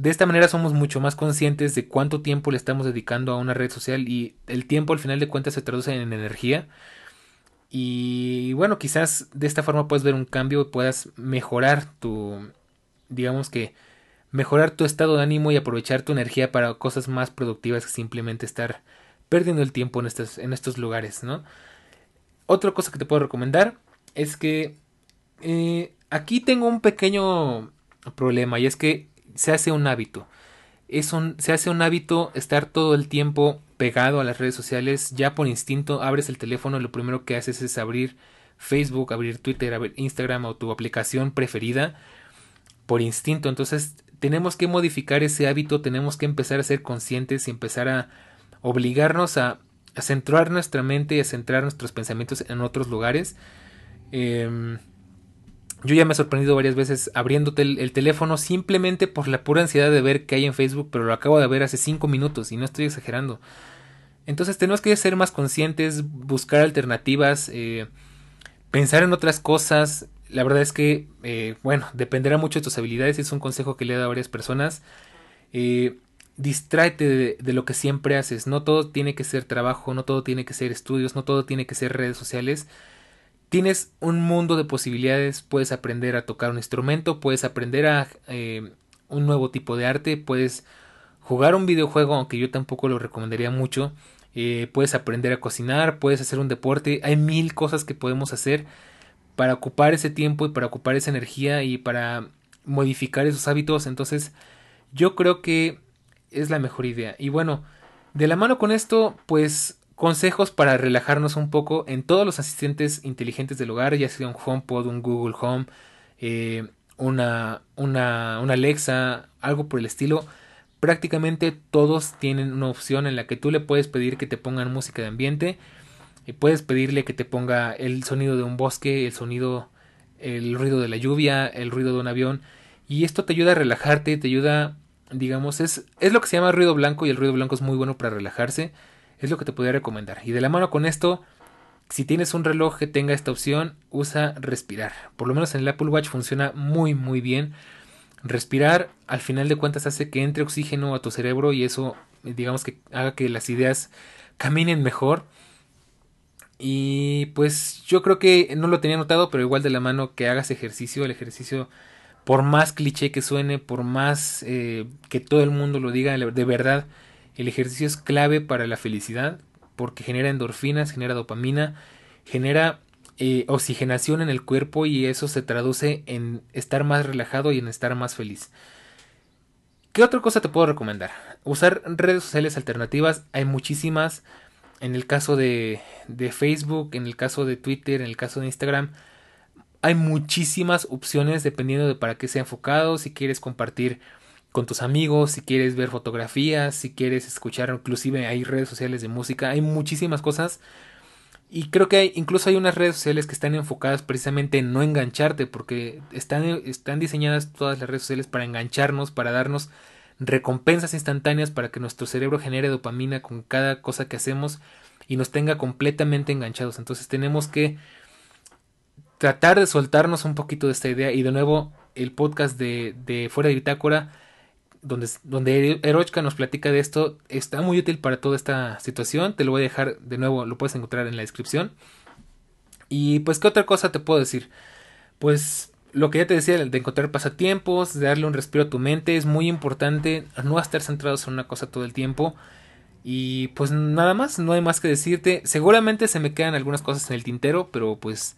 de esta manera somos mucho más conscientes de cuánto tiempo le estamos dedicando a una red social y el tiempo al final de cuentas se traduce en energía. Y bueno, quizás de esta forma puedes ver un cambio y puedas mejorar tu, digamos que, mejorar tu estado de ánimo y aprovechar tu energía para cosas más productivas que simplemente estar perdiendo el tiempo en estos, en estos lugares, ¿no? Otra cosa que te puedo recomendar es que eh, aquí tengo un pequeño problema y es que se hace un hábito. Es un, se hace un hábito estar todo el tiempo pegado a las redes sociales, ya por instinto abres el teléfono lo primero que haces es abrir Facebook, abrir Twitter, abrir Instagram o tu aplicación preferida por instinto. Entonces tenemos que modificar ese hábito, tenemos que empezar a ser conscientes y empezar a obligarnos a, centrar nuestra mente y a centrar nuestros pensamientos en otros lugares. Em, yo ya me he sorprendido varias veces abriéndote el, teléfono simplemente por la pura ansiedad de ver qué hay en Facebook, pero lo acabo de ver hace 5 minutos y no estoy exagerando. Entonces tenemos que ser más conscientes, buscar alternativas, eh, pensar en otras cosas. La verdad es que, eh, bueno, dependerá mucho de tus habilidades es un consejo que le he dado a varias personas. Eh, distráete de, lo que siempre haces. No todo tiene que ser trabajo, no todo tiene que ser estudios, no todo tiene que ser redes sociales tienes un mundo de posibilidades, puedes aprender a tocar un instrumento, puedes aprender a eh, un nuevo tipo de arte, puedes jugar un videojuego, aunque yo tampoco lo recomendaría mucho, eh, puedes aprender a cocinar, puedes hacer un deporte, hay mil cosas que podemos hacer para ocupar ese tiempo y para ocupar esa energía y para modificar esos hábitos, entonces yo creo que es la mejor idea. Y bueno, de la mano con esto, pues consejos para relajarnos un poco en todos los asistentes inteligentes del hogar, ya sea un HomePod, un Google Home, eh, una, una, una Alexa, algo por el estilo. Prácticamente todos tienen una opción en la que tú le puedes pedir que te pongan música de ambiente y puedes pedirle que te ponga el sonido de un bosque, el sonido, el ruido de la lluvia, el ruido de un avión y esto te ayuda a relajarte, te ayuda, digamos, es, es lo que se llama ruido blanco y el ruido blanco es muy bueno para relajarse es lo que te podría recomendar. Y de la mano con esto, si tienes un reloj que tenga esta opción, usa respirar. Por lo menos en el Apple Watch funciona muy muy bien. Respirar al final de cuentas hace que entre oxígeno a tu cerebro y eso digamos que haga que las ideas caminen mejor. Y pues yo creo que no lo tenía notado, pero igual de la mano que hagas ejercicio, el ejercicio por más cliché que suene, por más eh, que todo el mundo lo diga, de verdad el ejercicio es clave para la felicidad porque genera endorfinas, genera dopamina, genera eh, oxigenación en el cuerpo y eso se traduce en estar más relajado y en estar más feliz. ¿Qué otra cosa te puedo recomendar? Usar redes sociales alternativas, hay muchísimas. En el caso de, de Facebook, en el caso de Twitter, en el caso de Instagram, hay muchísimas opciones dependiendo de para qué sea enfocado. Si quieres compartir con tus amigos, si quieres ver fotografías, si quieres escuchar, inclusive hay redes sociales de música, hay muchísimas cosas. Y creo que hay, incluso hay unas redes sociales que están enfocadas precisamente en no engancharte, porque están, están diseñadas todas las redes sociales para engancharnos, para darnos recompensas instantáneas, para que nuestro cerebro genere dopamina con cada cosa que hacemos y nos tenga completamente enganchados. Entonces tenemos que tratar de soltarnos un poquito de esta idea y de nuevo el podcast de, de Fuera de Bitácora donde, donde Erochka nos platica de esto, está muy útil para toda esta situación. Te lo voy a dejar de nuevo, lo puedes encontrar en la descripción. Y pues, ¿qué otra cosa te puedo decir? Pues lo que ya te decía, de encontrar pasatiempos, de darle un respiro a tu mente, es muy importante no estar centrados en una cosa todo el tiempo. Y pues nada más, no hay más que decirte. Seguramente se me quedan algunas cosas en el tintero, pero pues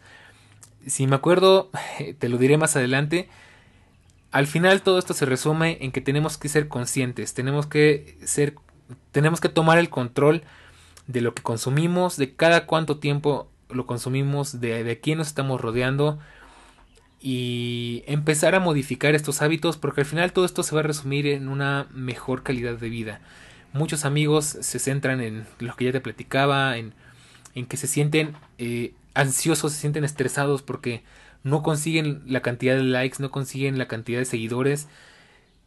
si me acuerdo, te lo diré más adelante. Al final todo esto se resume en que tenemos que ser conscientes, tenemos que ser tenemos que tomar el control de lo que consumimos, de cada cuánto tiempo lo consumimos, de, de quién nos estamos rodeando y empezar a modificar estos hábitos porque al final todo esto se va a resumir en una mejor calidad de vida. Muchos amigos se centran en lo que ya te platicaba, en, en que se sienten eh, ansiosos, se sienten estresados porque no consiguen la cantidad de likes, no consiguen la cantidad de seguidores.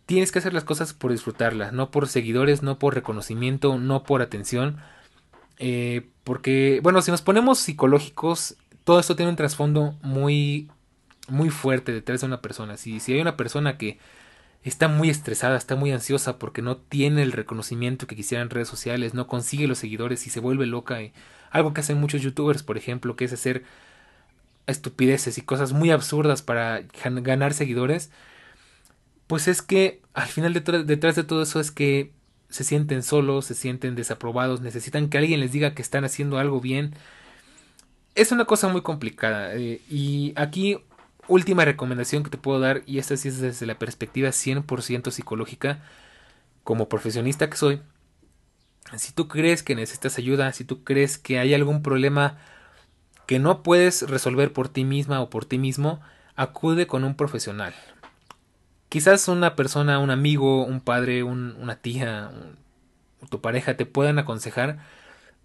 Tienes que hacer las cosas por disfrutarlas, no por seguidores, no por reconocimiento, no por atención. Eh, porque, bueno, si nos ponemos psicológicos, todo esto tiene un trasfondo muy, muy fuerte detrás de una persona. Si, si hay una persona que está muy estresada, está muy ansiosa porque no tiene el reconocimiento que quisiera en redes sociales, no consigue los seguidores y se vuelve loca. Y algo que hacen muchos youtubers, por ejemplo, que es hacer estupideces y cosas muy absurdas para ganar seguidores, pues es que al final detrás, de todo eso es que se sienten solos, se sienten desaprobados, necesitan que alguien les diga que están haciendo algo bien. Es una cosa muy complicada. Eh, y aquí, última recomendación que te puedo dar, y esta sí es desde la perspectiva 100% psicológica, como profesionista que soy. Si tú crees que necesitas ayuda, si tú crees que hay algún problema que no puedes resolver por ti misma o por ti mismo, acude con un profesional. Quizás una persona, un amigo, un padre, una tía, tu pareja te puedan aconsejar,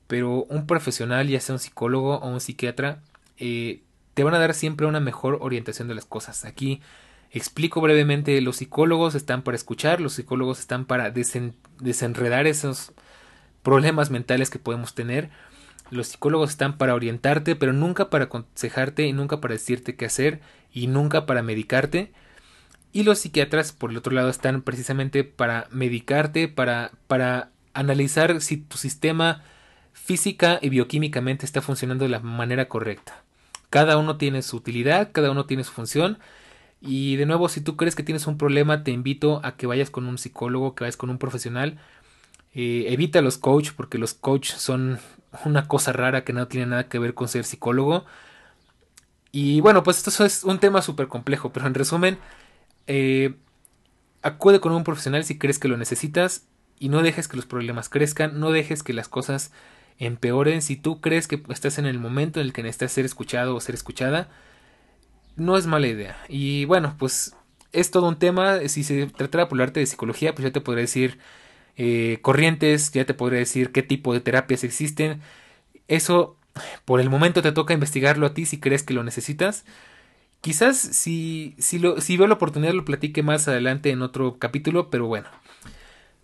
pero un profesional, ya sea un psicólogo o un psiquiatra, eh, te van a dar siempre una mejor orientación de las cosas. Aquí explico brevemente, los psicólogos están para escuchar, los psicólogos están para desenredar esos problemas mentales que podemos tener los psicólogos están para orientarte, pero nunca para aconsejarte y nunca para decirte qué hacer y nunca para medicarte. Y los psiquiatras, por el otro lado, están precisamente para medicarte, para, para analizar si tu sistema física y bioquímicamente está funcionando de la manera correcta. Cada uno tiene su utilidad, cada uno tiene su función. Y de nuevo, si tú crees que tienes un problema, te invito a que vayas con un psicólogo, que vayas con un profesional. Eh, evita los coach porque los coach son una cosa rara que no tiene nada que ver con ser psicólogo. Y bueno, pues esto es un tema súper complejo, pero en resumen, eh, acude con un profesional si crees que lo necesitas y no dejes que los problemas crezcan, no dejes que las cosas empeoren. Si tú crees que estás en el momento en el que necesitas ser escuchado o ser escuchada, no es mala idea. Y bueno, pues es todo un tema. Si se tratara por arte de psicología, pues ya te podría decir eh, corrientes, ya te podría decir qué tipo de terapias existen. Eso por el momento te toca investigarlo a ti si crees que lo necesitas. Quizás si, si, lo, si veo la oportunidad lo platique más adelante en otro capítulo, pero bueno.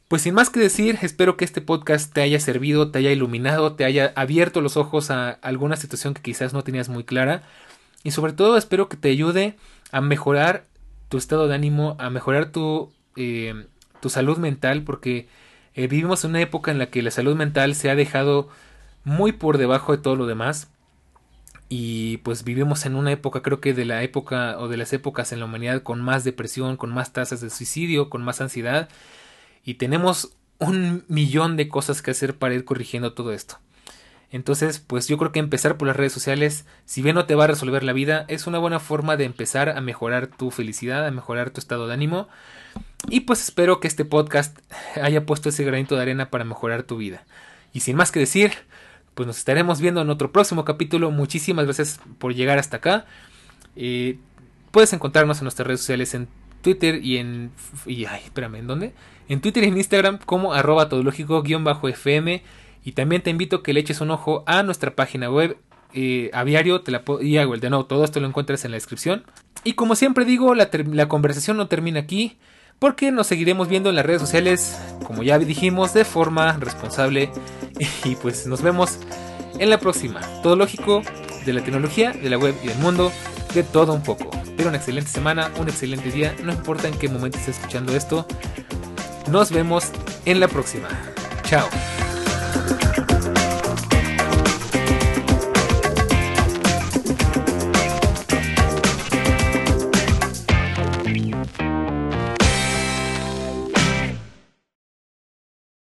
Pues sin más que decir, espero que este podcast te haya servido, te haya iluminado, te haya abierto los ojos a alguna situación que quizás no tenías muy clara. Y sobre todo espero que te ayude a mejorar tu estado de ánimo, a mejorar tu, eh, tu salud mental, porque eh, vivimos en una época en la que la salud mental se ha dejado muy por debajo de todo lo demás. Y pues vivimos en una época, creo que de la época o de las épocas en la humanidad con más depresión, con más tasas de suicidio, con más ansiedad. Y tenemos un millón de cosas que hacer para ir corrigiendo todo esto. Entonces, pues yo creo que empezar por las redes sociales, si bien no te va a resolver la vida, es una buena forma de empezar a mejorar tu felicidad, a mejorar tu estado de ánimo. Y pues espero que este podcast haya puesto ese granito de arena para mejorar tu vida. Y sin más que decir, pues nos estaremos viendo en otro próximo capítulo. Muchísimas gracias por llegar hasta acá. Eh, puedes encontrarnos en nuestras redes sociales en Twitter y en... Y, ay, espérame, ¿en dónde? En Twitter y en Instagram como arroba todológico-fm. Y también te invito a que le eches un ojo a nuestra página web eh, aviario, te la y hago el de nuevo, todo esto lo encuentras en la descripción. Y como siempre digo, la, la conversación no termina aquí porque nos seguiremos viendo en las redes sociales, como ya dijimos, de forma responsable. Y pues nos vemos en la próxima. Todo lógico de la tecnología, de la web y del mundo, de todo un poco. Pero una excelente semana, un excelente día, no importa en qué momento estés escuchando esto. Nos vemos en la próxima. Chao.